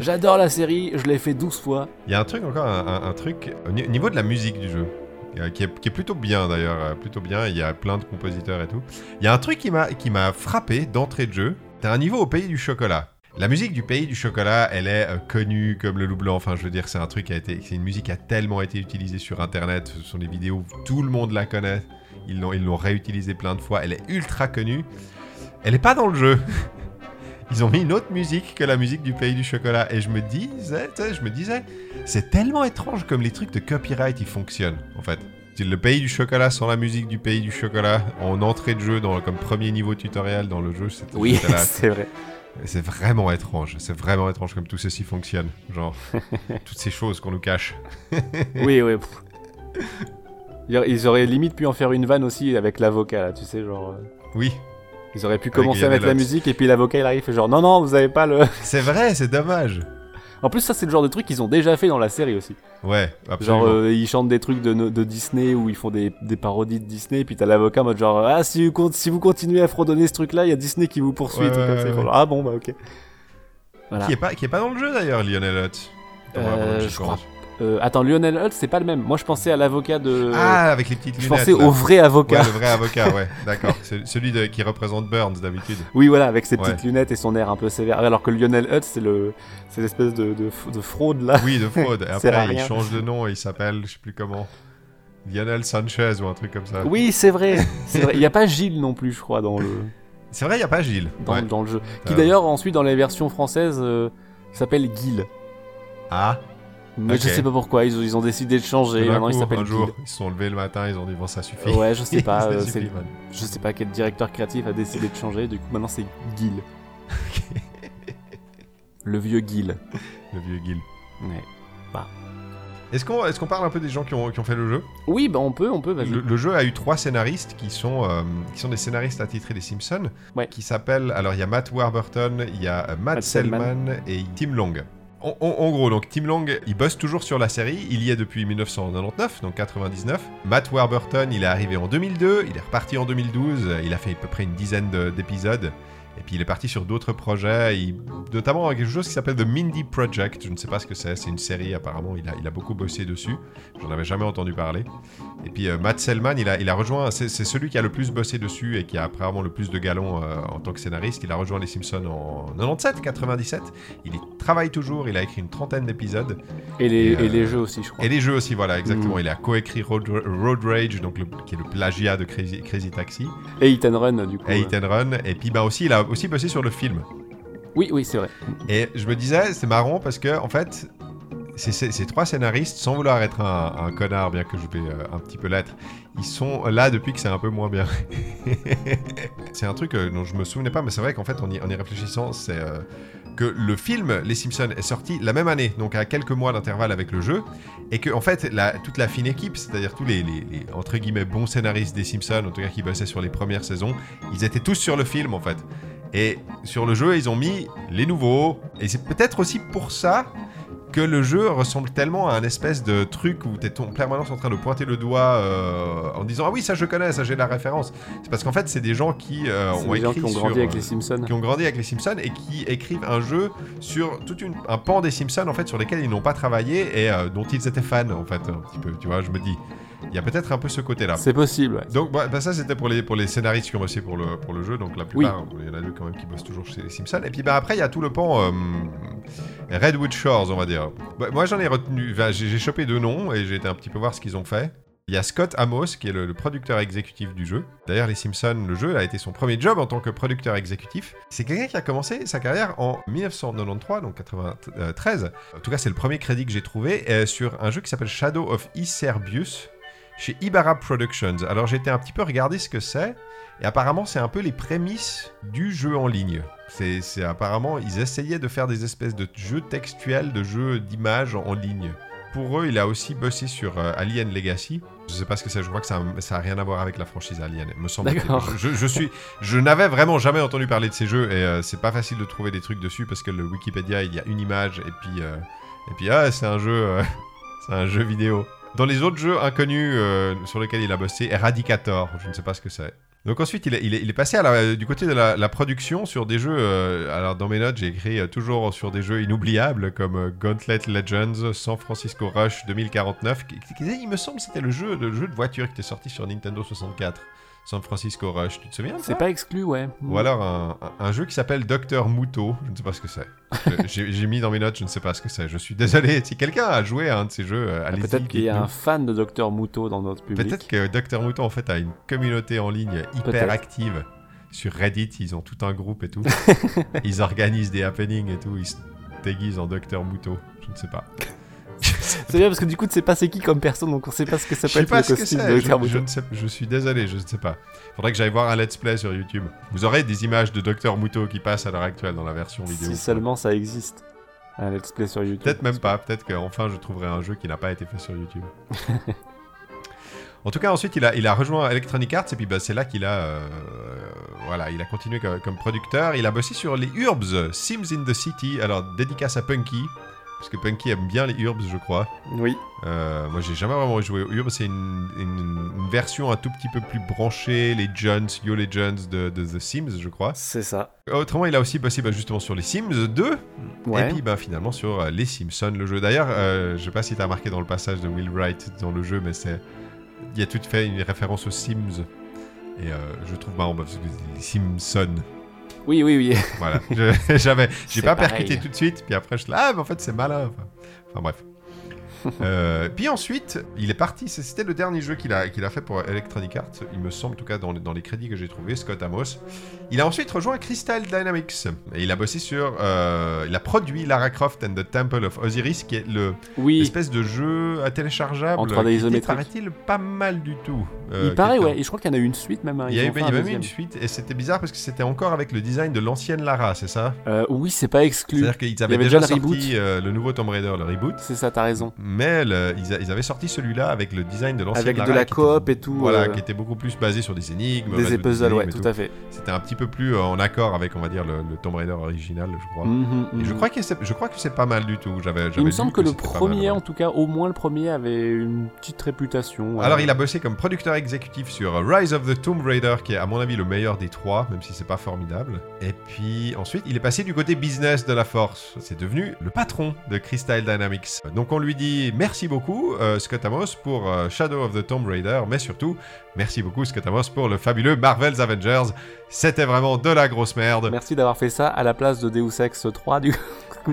J'adore la série, je l'ai fait 12 fois. Il y a un truc encore, un, un- un truc au ni- niveau de la musique du jeu, euh, qui est, qui est plutôt bien d'ailleurs, euh, plutôt bien. Il y a plein de compositeurs et tout. Il y a un truc qui m'a qui m'a frappé d'entrée de jeu. T'as un niveau au pays du chocolat. La musique du pays du chocolat, elle est euh, connue comme le loup blanc. Enfin, je veux dire, c'est un truc qui a été, c'est une musique qui a tellement été utilisée sur Internet. Ce sont des vidéos, tout le monde la connaît. Ils l'ont, ils l'ont réutilisée plein de fois. Elle est ultra connue. Elle est pas dans le jeu. <laughs> Ils ont mis une autre musique que la musique du pays du chocolat. Et je me disais, je me disais, c'est tellement étrange comme les trucs de copyright ils fonctionnent, en fait. Le pays du chocolat sans la musique du pays du chocolat en entrée de jeu, dans, comme premier niveau tutoriel dans le jeu, c'était Oui, <laughs> c'est vrai. C'est vraiment étrange. C'est vraiment étrange comme tout ceci fonctionne. Genre, <laughs> toutes ces choses qu'on nous cache. Oui, oui. <laughs> Ils auraient- limite pu en faire une vanne aussi avec l'avocat, là, tu sais, genre. euh, Oui, Ils auraient pu Avec commencer à mettre la musique et puis l'avocat il arrive et genre non, non, vous avez pas le. c'est vrai, c'est dommage. En plus, ça, c'est le genre de truc qu'ils ont déjà fait dans la série aussi. Ouais, absolument. Genre, euh, ils chantent des trucs de, de Disney ou ils font des, des parodies de Disney, et puis t'as l'avocat en mode genre, ah, si vous, si vous continuez à fredonner ce truc-là, il y a Disney qui vous poursuit, Ouais, et tout ouais, comme ça. ouais, Ils font ouais. genre, ah bon, bah ok. Voilà. Qui, est pas, qui est pas dans le jeu d'ailleurs, Lionel Hutz. Euh, je commence. Euh, attends, Lionel Hutz, c'est pas le même. Moi, je pensais à l'avocat de. Ah, avec les petites je lunettes. pensais là. au vrai avocat. Ouais, le vrai avocat, ouais, <laughs> d'accord. Celui de- qui représente Burns d'habitude. Oui, voilà, avec ses Ouais. petites lunettes et son air un peu sévère. Alors que Lionel Hutz, c'est le, c'est l'espèce de, de, fraude là. Oui, de fraude. <laughs> Et après, il change de nom et il s'appelle, je sais plus comment, Lionel Sanchez ou un truc comme ça. Oui, c'est vrai. Il y a pas Gilles non plus, je crois, dans le, C'est vrai, il n'y a pas Gilles. dans, Ouais. dans le jeu. Qui Euh. d'ailleurs ensuite dans les versions françaises euh, s'appelle Gil. Ah, Mais je sais pas pourquoi ils ont, ils ont décidé de changer. Maintenant coup, s'appelle un jour, ils se sont levés le matin, ils ont dit bon, ça suffit. Ouais, je sais <laughs> pas. Euh, suffit, c'est- man. je sais pas quel directeur créatif a décidé de changer. Du coup maintenant c'est Gil. <laughs> Le vieux Gil. Le vieux Gil. Ouais. Est-ce qu'on est qu'on parle un peu des gens qui ont, qui ont fait le jeu? Oui, bah on peut, on peut. Vas-y. le, le jeu a eu trois scénaristes qui sont, euh, qui sont des scénaristes attitrés des Simpsons. Ouais. Qui s'appellent. Alors, il y a Matt Warburton, il y a euh, Matt, Matt Selman, Selman. et Tim Long. En, gros, donc Tim Long, il bosse toujours sur la série. Il y est depuis 1999, donc 99. Matt Warburton, il est arrivé en 2002. Il est reparti en 2012. Il a fait à peu près une dizaine de- d'épisodes. Et puis il est parti sur d'autres projets, il- notamment quelque chose qui s'appelle The Mindy Project. Je ne sais pas ce que c'est. C'est une série apparemment. Il a, il a beaucoup bossé dessus. J'en avais jamais entendu parler. Et puis euh, Matt Selman, il a, il a rejoint. C'est celui qui a le plus bossé dessus et qui a apparemment le plus de galons euh, en tant que scénariste. Il a rejoint les Simpsons en 97, 97. Il y travaille toujours. Il a écrit une trentaine d'épisodes. Et les, Et, et euh, les jeux aussi, je crois. Et les jeux aussi, voilà, exactement. Mm. Il a coécrit Road, Road Rage, donc le- qui est le plagiat de Crazy, Crazy Taxi, Et Hit and Run, du coup. et. Hit and Run. Et puis bah aussi, il a aussi bossé sur le film. Oui, oui, c'est vrai. Et je me disais, c'est marrant parce que, en fait, ces, ces- ces trois scénaristes, sans vouloir être un, un connard, bien que je vais euh, un petit peu l'être, ils sont là depuis que c'est un peu moins bien. <laughs> c'est un truc euh, dont je me souvenais pas, mais c'est vrai qu'en fait, en y, en y réfléchissant, c'est euh, que le film Les Simpsons est sorti la même année, donc à quelques mois d'intervalle avec le jeu, et que en fait, la- toute la fine équipe, c'est-à-dire tous les, les- les, entre guillemets bons scénaristes des Simpsons, en tout cas qui bossaient sur les premières saisons, ils étaient tous sur le film en fait. Et sur le jeu, ils ont mis les nouveaux. Et c'est peut-être aussi pour ça que le jeu ressemble tellement à un espèce de truc où tu es en permanence en train de pointer le doigt euh, en disant Ah oui, ça je connais, ça j'ai la référence. C'est parce qu'en fait, c'est des gens qui euh, ont des gens écrit qui ont sur, grandi avec euh, les Simpsons. qui ont grandi avec les Simpsons et qui écrivent un jeu sur tout une, un pan des Simpsons en fait sur lesquels ils n'ont pas travaillé et euh, dont ils étaient fans en fait un petit peu. Tu vois, je me dis, il y a peut-être un peu ce côté-là. C'est possible, ouais. Donc bah, bah, ça c'était pour les, pour les scénaristes qui ont bossé pour le, pour le jeu, donc la plupart, il y en a deux quand même qui bossent toujours chez les Simpsons. Et puis bah, après il y a tout le pan euh, Redwood Shores on va dire. Bah, moi j'en ai retenu, j'ai j'ai chopé deux noms et j'ai été un petit peu voir ce qu'ils ont fait. Il y a Scott Amos qui est le, le producteur exécutif du jeu. D'ailleurs les Simpsons, le jeu a été son premier job en tant que producteur exécutif. C'est quelqu'un qui a commencé sa carrière en 1993, donc 93. En tout cas c'est le premier crédit que j'ai trouvé euh, sur un jeu qui s'appelle Shadow of Iserbius chez Ibarra Productions. Alors été un petit peu regarder ce que c'est, et apparemment c'est un peu les prémices du jeu en ligne. C'est apparemment, ils essayaient de faire des espèces de jeux textuels, de jeux d'images en, ligne. Pour eux, il a aussi bossé sur euh, Alien Legacy. Je sais pas ce que c'est, je crois que ça, ça a rien à voir avec la franchise Alien, me semble. Je, je suis, je n'avais vraiment jamais entendu parler de ces jeux et euh, c'est pas facile de trouver des trucs dessus parce que le Wikipédia il y a une image et puis euh, et puis ah c'est un jeu, <laughs> c'est un jeu vidéo. Dans les autres jeux inconnus euh, sur lesquels il a bossé, Eradicator, je ne sais pas ce que c'est. Donc ensuite, il est, passé la- du côté de la, production sur des jeux. euh, alors dans mes notes, j'ai écrit euh, toujours sur des jeux inoubliables comme euh, Gauntlet Legends, San Francisco Rush 2049. qui- il me semble que c'était le jeu, le jeu de voiture qui était sorti sur Nintendo 64. San Francisco Rush, tu te souviens de ça? C'est pas exclu, ouais. Ou alors un, jeu qui s'appelle Docteur Muto, je ne sais pas ce que c'est. <laughs> J'ai mis dans mes notes, je ne sais pas ce que c'est. Je suis désolé, si quelqu'un a joué à un de ces jeux, euh, Ah, allez-y. Peut-être qu'il y a un fan de Dr Muto dans notre public. Peut-être que Dr Mouton en fait a une communauté en ligne hyper active. Sur Reddit, ils ont tout un groupe et tout. <laughs> ils organisent des happenings et tout. Ils se déguisent en Dr Mouton. Je ne sais pas. <laughs> C'est bien parce que du coup, tu sais pas c'est qui comme personne, donc on sait pas ce que ça peut être pas le costume de Je, Dr je Muto. ne sais- je suis désolé, je ne sais pas. Faudrait que j'aille voir un let's play sur YouTube. Vous aurez des images de Dr Mouton qui passent à l'heure actuelle dans la version vidéo. Si seulement ça existe. Un let's play sur YouTube. Peut-être même pas. Peut-être qu'enfin je trouverai un jeu qui n'a pas été fait sur YouTube. <laughs> en tout cas, ensuite, il a, il a rejoint Electronic Arts et puis bah, c'est là qu'il a, euh, voilà, il a continué comme, comme producteur. Il a bossé sur les Urbs, Sims in the City. Alors, dédicace à Punky. Parce que Punky aime bien les Urbs, je crois. Oui. Euh, moi, j'ai jamais vraiment joué aux Urbs. C'est une, une- une version un tout petit peu plus branchée, les Jones, Yo les Jones de, de The Sims, je crois. C'est ça. Autrement, il a aussi bossé bah, justement sur les Sims 2. Ouais. Et puis bah, finalement sur euh, Les Simpsons, le jeu. D'ailleurs, euh, je sais pas si tu as remarqué dans le passage de Will Wright dans le jeu, mais c'est. Il y a tout fait une référence aux Sims. Et euh, je trouve marrant, bah, parce que les Simpsons. Oui, oui, oui. Voilà. Je- <laughs> J'avais. J'ai pas pareil. percuté tout de suite, puis après je suis là, ah, mais en fait c'est malin. Enfin, enfin, bref. Euh, puis ensuite, il est parti. C'était le dernier jeu qu'il a, qu'il a fait pour Electronic Arts, il me semble, en tout cas dans les, dans les crédits que j'ai trouvés, Scott Amos. Il a ensuite rejoint Crystal Dynamics et il a bossé sur. euh, il a produit Lara Croft and the Temple of Osiris, qui est le Oui. espèce de jeu à téléchargeable. En 3D qui était, isométrique. paraît-il, pas mal du tout. euh, il paraît, ouais. Et je crois qu'il y en a eu une suite même. hein. Il y, a eu- même une suite et c'était bizarre parce que c'était encore avec le design de l'ancienne Lara, c'est ça? Oui, c'est pas exclu. C'est-à-dire qu'ils avaient déjà, déjà le sorti le nouveau Tomb Raider, le reboot. C'est ça, t'as raison. mais le- ils, a- ils avaient sorti celui-là avec le design de l'ancien Avec de la était- coop et tout. Voilà, euh, qui était beaucoup plus basé sur des énigmes, des puzzles, ouais, tout à fait. C'était un petit peu plus euh, en accord avec, on va dire, le, le Tomb Raider original, je crois. Mhm, Et je mhm. crois que c'est, je crois que c'est pas mal du tout. J'avais, Il me semble que le mal, premier, en tout cas, au moins le premier, avait une petite réputation. Alors il a bossé comme producteur exécutif sur Rise of the Tomb Raider, qui est à mon avis le meilleur des trois, même si c'est pas formidable. Et puis ensuite, il est passé du côté business de la Force. C'est devenu le patron de Crystal Dynamics. Donc on lui dit merci beaucoup euh, Scott Amos pour euh, Shadow of the Tomb Raider, mais surtout merci beaucoup Scott Amos pour le fabuleux Marvel's Avengers. C'était vraiment de la grosse merde. Merci d'avoir fait ça à la place de Deus Ex 3, du coup. <laughs>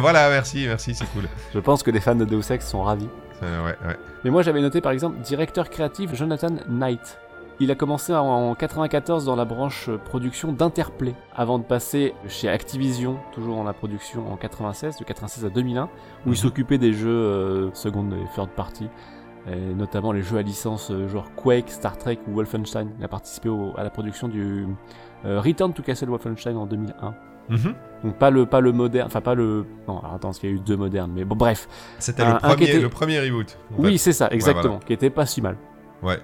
voilà, merci, merci, c'est cool. Je pense que les fans de Deus Ex sont ravis. Euh, ouais, ouais. Mais moi j'avais noté par exemple directeur créatif Jonathan Knight. Il a commencé en, en 94 dans la branche production d'Interplay, avant de passer chez Activision, toujours dans la production en 96, de 96 à 2001, où Mhm. il s'occupait des jeux euh, seconde et third party, et notamment les jeux à licence euh, genre Quake, Star Trek ou Wolfenstein. Il a participé au- à la production du euh, Return to Castle Wolfenstein en 2001. Mhm. Donc pas le pas le moderne, enfin pas le non alors attends, parce qu'il y a eu deux modernes, mais bon bref. C'était le, premier, était- le premier reboot. Oui c'est ça exactement, voilà. qui était pas si mal. Ouais.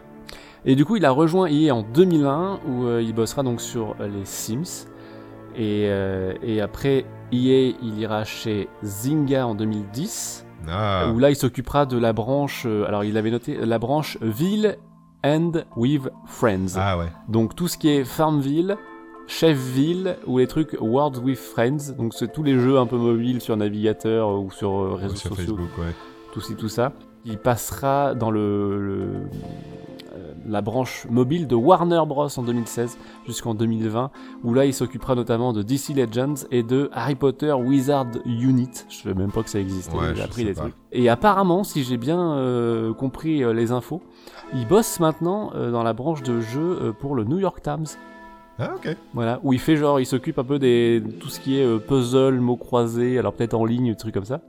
Et du coup, il a rejoint EA en 2001, où euh, il bossera donc sur euh, les Sims. Et, euh, et après EA, il ira chez Zynga en 2010, Ah. où là, il s'occupera de la branche, alors il avait noté la branche Ville and with Friends. Ah ouais. Donc tout ce qui est Farmville, Chefville, ou les trucs World with Friends. Donc c'est tous les jeux un peu mobiles sur navigateur ou sur réseaux sur sociaux Facebook, ouais. tout ci, tout ça. Il passera dans le, le- la branche mobile de Warner Bros en 2016 jusqu'en 2020, où là il s'occupera notamment de DC Legends et de Harry Potter Wizard Unit. Je savais même pas que ça existait, Ouais, j'ai appris des pas. trucs. Et apparemment, si j'ai bien euh, compris euh, les infos, il bosse maintenant euh, dans la branche de jeux euh, pour le New York Times. Ah ok. Voilà, où il fait genre, il s'occupe un peu des tout ce qui est puzzle, mots croisés, alors peut-être en ligne, trucs comme ça.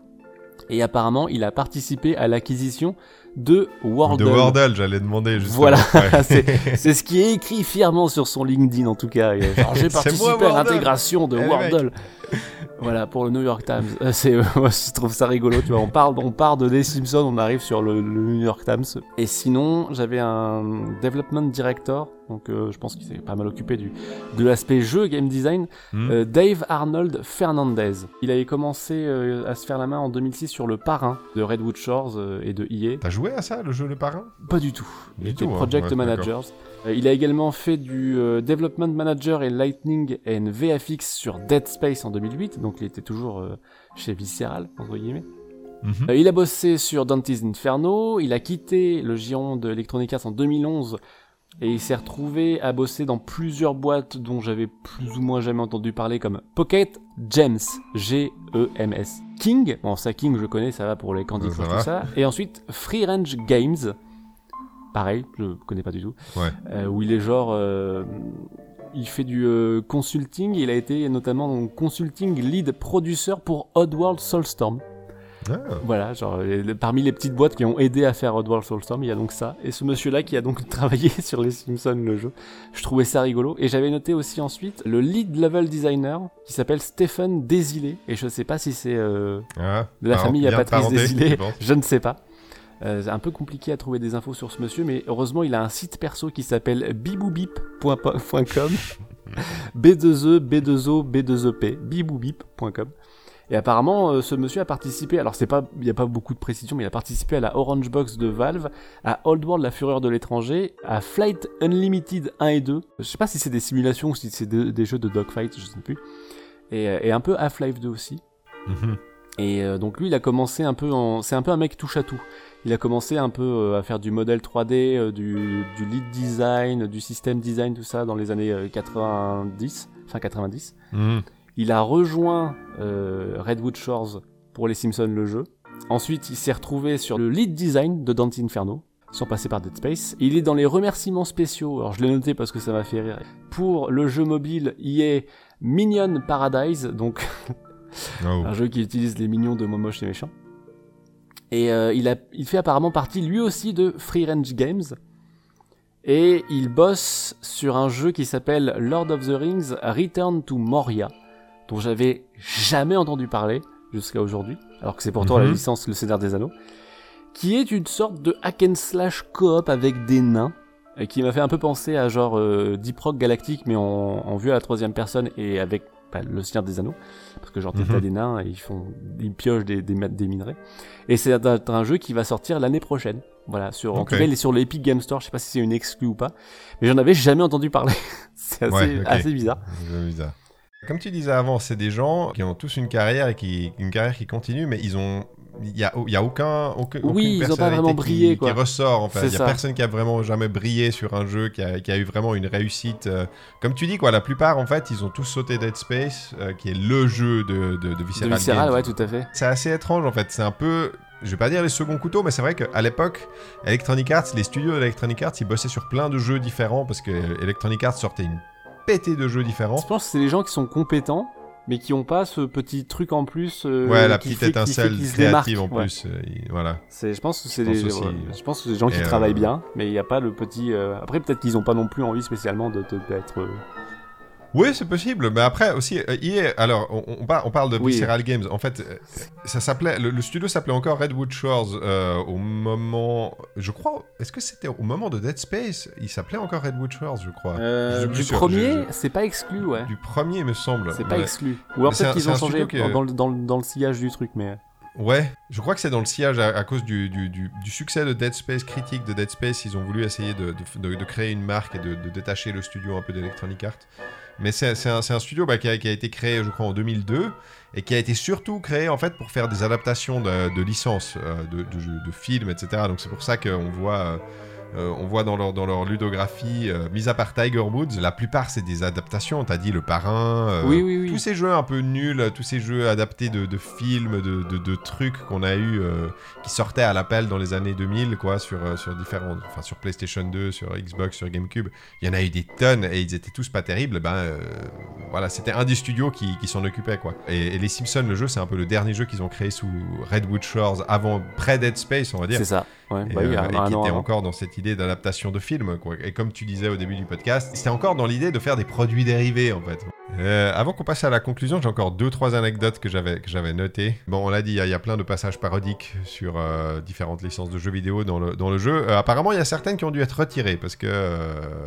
Et apparemment, il a participé à l'acquisition de Wordle. De Wordle, j'allais demander justement. Voilà, Ouais. <laughs> <laughs> c'est ce qui est écrit fièrement sur son LinkedIn en tout cas. Genre, <laughs> J'ai participé moi, à l'intégration de Eh, le mec. Wordle. Voilà pour le New York Times. Euh, C'est, euh, moi, je trouve ça rigolo. Tu vois, on parle, on part de Les Simpsons, on arrive sur le, le New York Times. Et sinon, j'avais un development director, donc euh, je pense qu'il s'est pas mal occupé du de l'aspect jeu game design. Hmm. Euh, Dave Arnold Fernandez. Il avait commencé euh, à se faire la main en 2006 sur le Parrain de Redwood Shores euh, et de EA. T'as joué à ça, le jeu Le Parrain Pas du tout. Il Du tout, hein. Project Ouais, Managers. Euh, il a également fait du euh, Development Manager et Lightning and VFX sur Dead Space en 2008, donc il était toujours euh, chez Visceral, entre guillemets. Mhm. Euh, il a bossé sur Dante's Inferno, il a quitté le giron de Electronic Arts en 2011 et il s'est retrouvé à bosser dans plusieurs boîtes dont j'avais plus ou moins jamais entendu parler comme Pocket Gems, G-E-M-S. King, bon ça King je connais, ça va pour les Candy ça Crush va. tout ça. Et ensuite Free Range Games, pareil, je connais pas du tout, Ouais. euh, où il est genre... euh, il fait du euh, consulting, il a été notamment donc, consulting lead producer pour Oddworld Soulstorm. Ah. Voilà, genre parmi les petites boîtes qui ont aidé à faire Oddworld Soulstorm, il y a donc ça. Et ce monsieur-là qui a donc <laughs> travaillé sur les Simpsons, le jeu. Je trouvais ça rigolo. Et j'avais noté aussi ensuite le lead level designer qui s'appelle Stephen Desilets. Et je sais pas si c'est euh, Ah. de la famille à Patrice Desilets. <laughs> je ne sais pas. Euh, c'est un peu compliqué à trouver des infos sur ce monsieur, mais heureusement il a un site perso qui s'appelle biboubip.com <laughs> B2E, B2O, B2EP, biboubip.com. Et apparemment, euh, ce monsieur a participé, alors c'est pas, il n'y a pas beaucoup de précision, mais il a participé à la Orange Box de Valve, à Old World, la fureur de l'étranger, à Flight Unlimited 1 et 2. Je sais pas si c'est des simulations ou si c'est de- des jeux de dogfight, je sais plus. Et, euh, et un peu Half-Life 2 aussi. Mhm. Et euh, donc lui, il a commencé un peu en... C'est un peu un mec touche à tout. Il a commencé un peu euh, à faire du modèle 3D, euh, du, du lead design, du système design, tout ça dans les années euh, 90, fin 90. Mhm. Il a rejoint euh, Redwood Shores pour les Simpsons le jeu. Ensuite, il s'est retrouvé sur le lead design de Dante Inferno, sans passer par Dead Space. Il est dans les remerciements spéciaux, alors je l'ai noté parce que ça m'a fait rire. Pour le jeu mobile, il est Minion Paradise, donc <laughs> Oh. un jeu qui utilise les mignons de Momoche et méchant. Et euh, il, a, il fait apparemment partie lui aussi de Free Range Games. Et il bosse sur un jeu qui s'appelle Lord of the Rings Return to Moria, dont j'avais jamais entendu parler. jusqu'à aujourd'hui, alors que c'est pourtant la Mhm. licence Le Seigneur des Anneaux, qui est une sorte de hack and slash coop avec des nains, et qui m'a fait un peu penser à genre euh, Deep Rock Galactique, mais en, en vue à la troisième personne et avec bah, Le Seigneur des Anneaux, parce que genre Mhm. t'as des nains et ils font, ils piochent des, des, des minerais. Et c'est un, un jeu qui va sortir l'année prochaine. Voilà, sur, en Ok. tout cas, il est sur l'Epic Game Store. Je sais pas si c'est une exclue ou pas, mais j'en avais jamais entendu parler. <laughs> c'est assez, Ouais, ok. assez bizarre. C'est bizarre. Comme tu disais avant, c'est des gens qui ont tous une carrière et qui une carrière qui continue, mais ils ont il y a, y a aucun, aucun Oui, aucune ils ont pas vraiment qui- brillé, quoi. qui ressort en fait. Il y a ça. personne qui a vraiment jamais brillé sur un jeu qui a, qui a eu vraiment une réussite. euh, Comme tu dis quoi, la plupart en fait, ils ont tous sauté Dead Space, euh, qui est le jeu de de, de De Visceral, Visceral, Games. ouais, tout à fait. C'est assez étrange en fait. C'est un peu, je vais pas dire les seconds couteaux, mais c'est vrai qu'à l'époque, Electronic Arts, les studios d'Electronic Arts, ils bossaient sur plein de jeux différents parce que Electronic Arts sortait une pétée de jeux différents. Je pense que c'est les gens qui sont compétents, mais qui ont pas ce petit truc en plus. euh, Ouais, la petite fait- qui fait étincelle créative en. Ouais. plus. euh, il- voilà. C'est, je pense que c'est aussi. je pense que des gens qui Et, euh, travaillent bien, mais il n'y a pas le petit. Après, peut-être qu'ils ont pas non plus envie spécialement de, de- d'être. euh, Oui, c'est possible. Mais après aussi, euh, EA, alors on, on par- on parle de Oui. Visceral Games. En fait, euh, ça s'appelait, le, le studio s'appelait encore Redwood Shores euh, au moment, je crois. Est-ce que c'était au moment de Dead Space? Il s'appelait encore Redwood Shores, je crois. Je du sûr, premier, je- c'est pas exclu, ouais. Du premier, me semble. C'est pas exclu. Ou un- qu'ils c'est ont changé studio qui est- dans, le, dans, le, dans le sillage du truc, mais. Ouais, je crois que c'est dans le sillage à, cause du, du, succès de Dead Space, critique de Dead Space, ils ont voulu essayer de, de- créer une marque et de, détacher le studio un peu d'Electronic Arts. Mais c'est un, un studio bah, qui, a, été créé, je crois, en 2002 et qui a été surtout créé en fait pour faire des adaptations de, licences, euh, de films, etc. Donc c'est pour ça qu'on voit, euh, euh, on voit dans leur, dans leur ludographie, euh, mis à part Tiger Woods, la plupart c'est des adaptations. T'as dit Le Parrain. euh, oui, oui, oui. tous ces jeux un peu nuls, tous ces jeux adaptés de, de films, de, de- de trucs qu'on a eu euh, qui sortaient à l'appel dans les années 2000, quoi, sur, sur différents, enfin sur PlayStation 2, sur Xbox, sur GameCube. Il y en a eu des tonnes et ils étaient tous pas terribles. Ben euh, voilà, c'était un des studios qui, qui s'en occupait, quoi. Et, et les Simpsons, le jeu, c'est un peu le dernier jeu qu'ils ont créé sous Redwood Shores, avant pré Dead Space, on va dire. C'est ça. Ouais, Et, bah oui, euh, un, et un qui était encore dans cette idée d'adaptation de film. Quoi. Et comme tu disais au début du podcast, c'était encore dans l'idée de faire des produits dérivés en fait. Euh, avant qu'on passe à la conclusion, j'ai encore deux trois anecdotes que j'avais que j'avais notées. Bon, on l'a dit, il y a- plein de passages parodiques sur euh, différentes licences de jeux vidéo dans le, dans le jeu. Euh, apparemment, il y a certaines qui ont dû être retirées parce que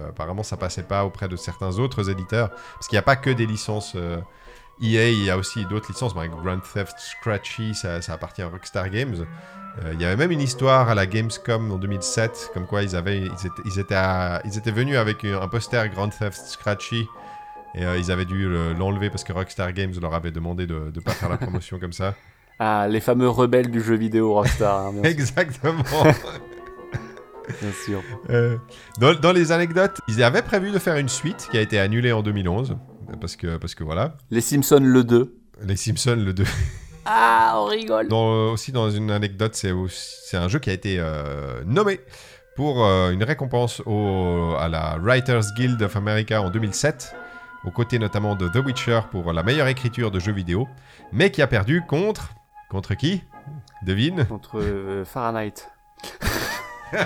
apparemment ça passait pas auprès de certains autres éditeurs parce qu'il n'y a pas que des licences. EA, il y a aussi d'autres licences. Exemple, Grand Theft Scratchy, ça, ça appartient à Rockstar Games. Euh, Il y avait même une histoire à la Gamescom en 2007, comme quoi ils, avaient, ils, étaient, ils, étaient à- ils étaient venus avec un poster Grand Theft Scratchy et euh, ils avaient dû le- l'enlever parce que Rockstar Games leur avait demandé de ne pas faire la promotion comme ça. <laughs> Ah, les fameux rebelles du jeu vidéo Rockstar, hein, bien, <laughs> Exactement. <laughs> bien sûr. Euh, dans, dans les anecdotes, ils avaient prévu de faire une suite qui a été annulée en 2011 parce que, parce que voilà, Les Simpsons le 2. les Simpsons le 2. Ah, on rigole. Dans- aussi dans une anecdote, c'est un jeu qui a été euh, nommé pour euh, une récompense au- à la Writers Guild of America en 2007, aux côtés notamment de The Witcher pour la meilleure écriture de jeux vidéo, mais qui a perdu contre... Contre qui? Devine Contre euh, Fahrenheit. <laughs>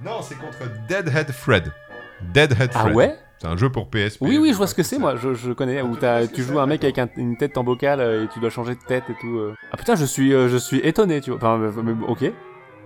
Non, c'est contre Deadhead Fred. Deadhead Ah Fred. ouais? C'est un jeu pour PSP. Oui, oui, je vois ce que c'est, moi, je, je connais. Où t'as- tu joues un mec avec un- une tête en bocal euh, et tu dois changer de tête et tout. euh. Ah putain, je suis, euh, je suis étonné, tu vois. Enfin, mais- ok.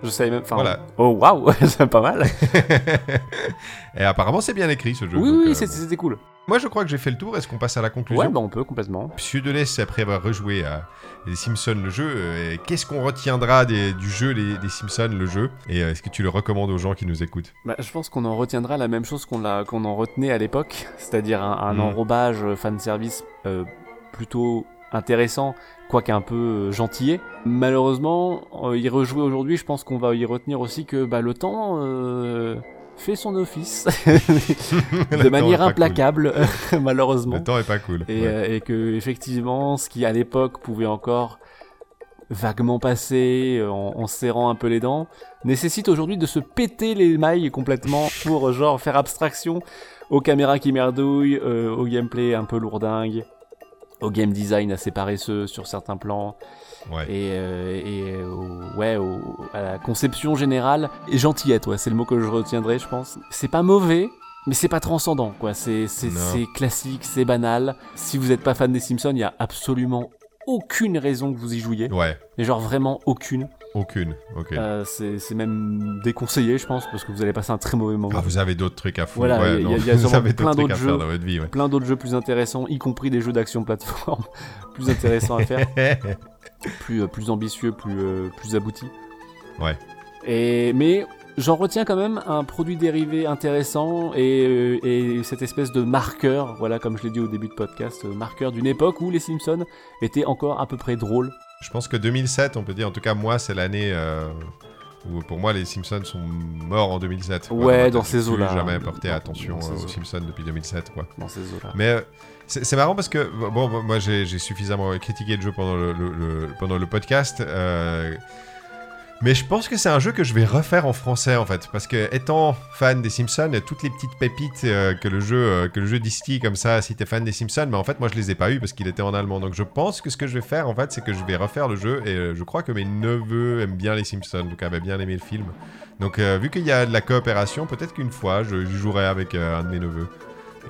Je savais même. Enfin, Voilà. Oh waouh, <laughs> c'est pas mal. <laughs> Et apparemment, c'est bien écrit ce jeu. oui, donc, oui, euh, c'était c'était cool. Moi, je crois que j'ai fait le tour. Est-ce qu'on passe à la conclusion Ouais, bah on peut complètement. Monsieur Deleuze, après avoir rejoué à les Simpsons le jeu, euh, qu'est-ce qu'on retiendra des- du jeu les, des Simpsons le jeu? Et euh, est-ce que tu le recommandes aux gens qui nous écoutent? Bah, je pense qu'on en retiendra la même chose qu'on en retenait à l'époque, c'est-à-dire un, un Mm. enrobage euh, fanservice euh, plutôt intéressant, quoique un peu gentillet. Malheureusement, y rejouer aujourd'hui, je pense qu'on va y retenir aussi que bah, le temps fait son office <laughs> de manière implacable, cool. <laughs> malheureusement. Le temps est pas cool. Et, ouais. euh, et que effectivement, ce qui à l'époque pouvait encore vaguement passer euh, en, en serrant un peu les dents, nécessite aujourd'hui de se péter les mailles complètement <laughs> pour euh, genre faire abstraction aux caméras qui merdouillent, euh, au gameplay un peu lourdingue, au game design assez paresseux sur certains plans Ouais. et, euh, et euh, ouais, au- à la conception générale et gentillette, ouais, c'est le mot que je retiendrai, je pense. C'est pas mauvais. Mais c'est pas transcendant, quoi. C'est classique, c'est banal. Si vous n'êtes pas fan des Simpsons, il y a absolument aucune raison que vous y jouiez. Ouais, Mais genre vraiment aucune. aucune. Ok. Euh, c'est même déconseillé, je pense, parce que vous allez passer un très mauvais moment. Ah, vous avez d'autres trucs à foutre. Voilà, ouais, il y a- non, il y a <laughs> vous sûrement avez plein d'autres jeux. dans votre vie, ouais. Plein d'autres jeux plus intéressants, y compris des jeux d'action plateforme <laughs> plus intéressants à faire. <laughs> plus, euh, plus ambitieux, plus, euh, plus abouti. Ouais. Et, mais j'en retiens quand même un produit dérivé intéressant et, euh, et cette espèce de marqueur, voilà, comme je l'ai dit au début de podcast, marqueur d'une époque où les Simpsons étaient encore à peu près drôles. Je pense que 2007, on peut dire, en tout cas, moi, c'est l'année euh, où pour moi les Simpsons sont morts en 2007. quoi. Ouais, dans ces j'ai eaux-là. jamais porté Dans- attention aux. Simpsons depuis 2007, quoi. dans ces eaux-là. Mais euh, c'est marrant parce que, bon, moi j'ai j'ai suffisamment critiqué le jeu pendant le, le- le- pendant le podcast. euh, mais je pense que c'est un jeu que je vais refaire en français en fait. Parce que étant fan des Simpsons, toutes les petites pépites euh, que, le jeu, euh, que le jeu distille comme ça, si t'es fan des Simpsons, mais en fait moi je les ai pas eu parce qu'il était en allemand. Donc je pense que ce que je vais faire en fait, c'est que je vais refaire le jeu. Et euh, je crois que mes neveux aiment bien les Simpsons, donc avaient bien aimé le film. Donc vu qu'il y a de la coopération, peut-être qu'une fois je jouerai avec un de mes neveux.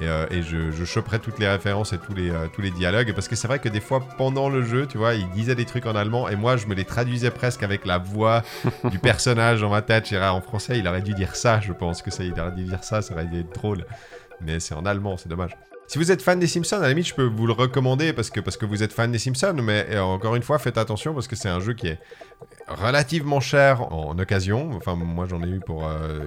Et, euh, et je, je choperai toutes les références et tous les, euh, tous les dialogues. Parce que c'est vrai que des fois, pendant le jeu, tu vois, il disait des trucs en allemand et moi, je me les traduisais presque avec la voix <laughs> du personnage dans ma tête. Je dirais, en français, il aurait dû dire ça, je pense que ça, il aurait dû dire ça, ça aurait été drôle. Mais c'est en allemand, c'est dommage. Si vous êtes fan des Simpsons, à la limite, je peux vous le recommander parce que, parce que vous êtes fan des Simpsons. Mais euh, encore une fois, faites attention parce que c'est un jeu qui est relativement cher en occasion. Enfin, moi j'en ai eu pour. euh,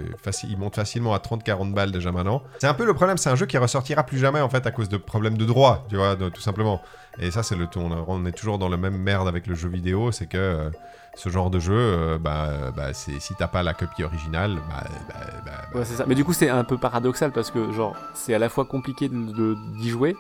il monte facilement à 30-40 balles déjà maintenant. C'est un peu le problème, c'est un jeu qui ressortira plus jamais en fait à cause de problèmes de droit, tu vois, tout simplement. Et ça, c'est le tout. On, est toujours dans le même merde avec le jeu vidéo, c'est que. euh, ce genre de jeu, euh, bah, bah, c'est si t'as pas la copie originale, bah, bah, bah, bah, Ouais, c'est ça. Mais du coup, c'est un peu paradoxal parce que, genre, c'est à la fois compliqué de- de- d'y jouer,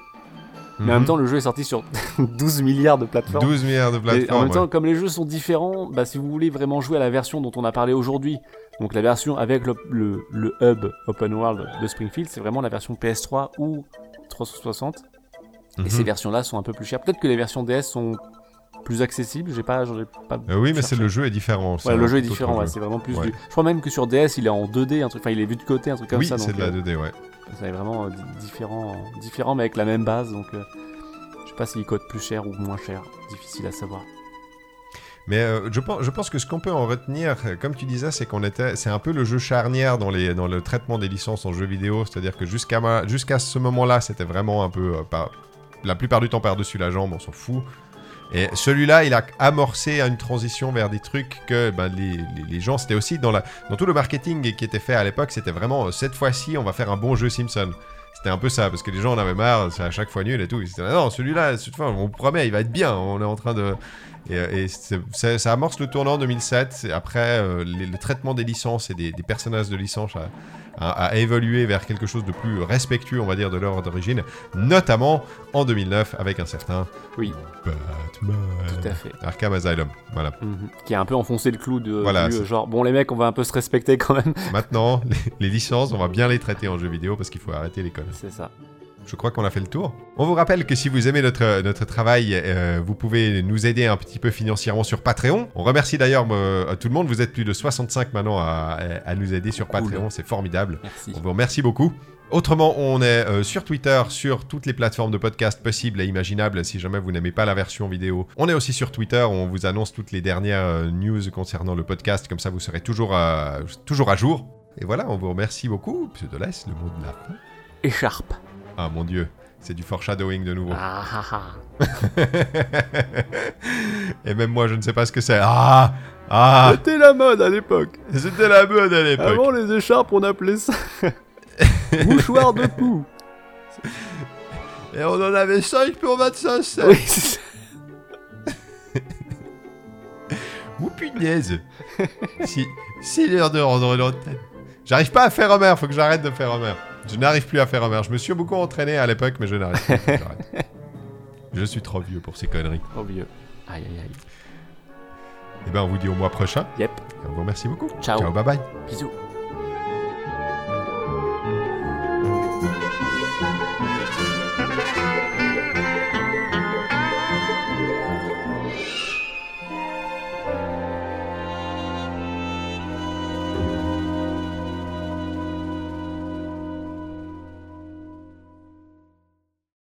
mais en même mhm. temps, le jeu est sorti sur <laughs> 12 milliards de plateformes. 12 milliards de Et plateformes. en même temps, ouais. comme les jeux sont différents, bah, si vous voulez vraiment jouer à la version dont on a parlé aujourd'hui, donc la version avec le, le- le hub open world de Springfield, c'est vraiment la version PS3 ou 360. Et Mhm. ces versions-là sont un peu plus chères. Peut-être que les versions DS sont plus accessibles. J'ai pas, pas. Euh, oui, mais c'est le jeu est différent. c'est Ouais, le jeu est différent. Ouais, c'est vraiment plus. Ouais. du- Je crois même que sur DS, il est en 2D, un truc. Enfin, il est vu de côté, un truc comme Oui, ça. c'est donc, de la euh, 2D, ouais. C'est vraiment euh, di- différent, différent, mais avec la même base. Donc, euh, je sais pas s'il coûte plus cher ou moins cher. Difficile à savoir. Mais euh, je, pense, je pense que ce qu'on peut en retenir, euh, comme tu disais, c'est qu'on était, c'est un peu le jeu charnière dans, les, dans le traitement des licences en jeu vidéo. C'est-à-dire que jusqu'à ce moment-là, c'était vraiment un peu, euh, par- la plupart du temps par-dessus la jambe, on s'en fout. Et celui-là, il a amorcé une transition vers des trucs que ben, les, les- gens, c'était aussi dans, la, dans tout le marketing qui était fait à l'époque, c'était vraiment euh, cette fois-ci, on va faire un bon jeu Simpson. C'était un peu ça, parce que les gens en avaient marre, c'est à chaque fois nul et tout. Ils disaient, non, celui-là, cette fois, on vous promet, il va être bien, on est en train de. Et, euh, et ça, ça amorce le tournant en 2007. Et Après, euh, les- le traitement des licences et des, des personnages de licence a, a- a évolué vers quelque chose de plus respectueux, on va dire, de l'œuvre d'origine, notamment en 2009 avec un certain Oui. Batman. Tout à fait. Arkham Asylum. Voilà. Mhm. Qui a un peu enfoncé le clou de. Voilà, du, euh, genre, bon, les mecs, on va un peu se respecter quand même. Maintenant, <laughs> les, les licences, on va bien les traiter en jeu vidéo parce qu'il faut arrêter les connes. C'est ça. Je crois qu'on a fait le tour. On vous rappelle que si vous aimez notre, notre travail, euh, vous pouvez nous aider un petit peu financièrement sur Patreon. On remercie d'ailleurs euh, tout le monde. Vous êtes plus de 65 maintenant à, à nous aider sur Cool. Patreon. C'est formidable. Merci. On vous remercie beaucoup. Autrement, on est euh, sur Twitter, sur toutes les plateformes de podcast possibles et imaginables si jamais vous n'aimez pas la version vidéo. On est aussi sur Twitter, où on vous annonce toutes les dernières euh, news concernant le podcast, comme ça vous serez toujours, à- toujours à jour. Et voilà, on vous remercie beaucoup. Laisse le mot de la fin. Écharpe. Ah mon dieu, c'est du foreshadowing de nouveau. Ah ah ah. <laughs> Et même moi, je ne sais pas ce que c'est. Ah Ah C'était la mode à l'époque. C'était la mode à l'époque. Avant les écharpes, on appelait ça <laughs> mouchoir de poux. Et on en avait 5 pour 25 cents. Oui, c'est ça. <laughs> Ou punaise Si, c'est l'heure de rendre l'antenne. J'arrive pas à faire Homer, faut que j'arrête de faire Homer. Je n'arrive plus à faire Homer. Je me suis beaucoup entraîné à l'époque, mais je n'arrive plus. <laughs> Je suis trop vieux pour ces conneries. Oh vieux. Aïe aïe aïe. Et ben, on vous dit au mois prochain. Yep. Et on vous remercie beaucoup. Ciao. Ciao, bye bye. Bisous.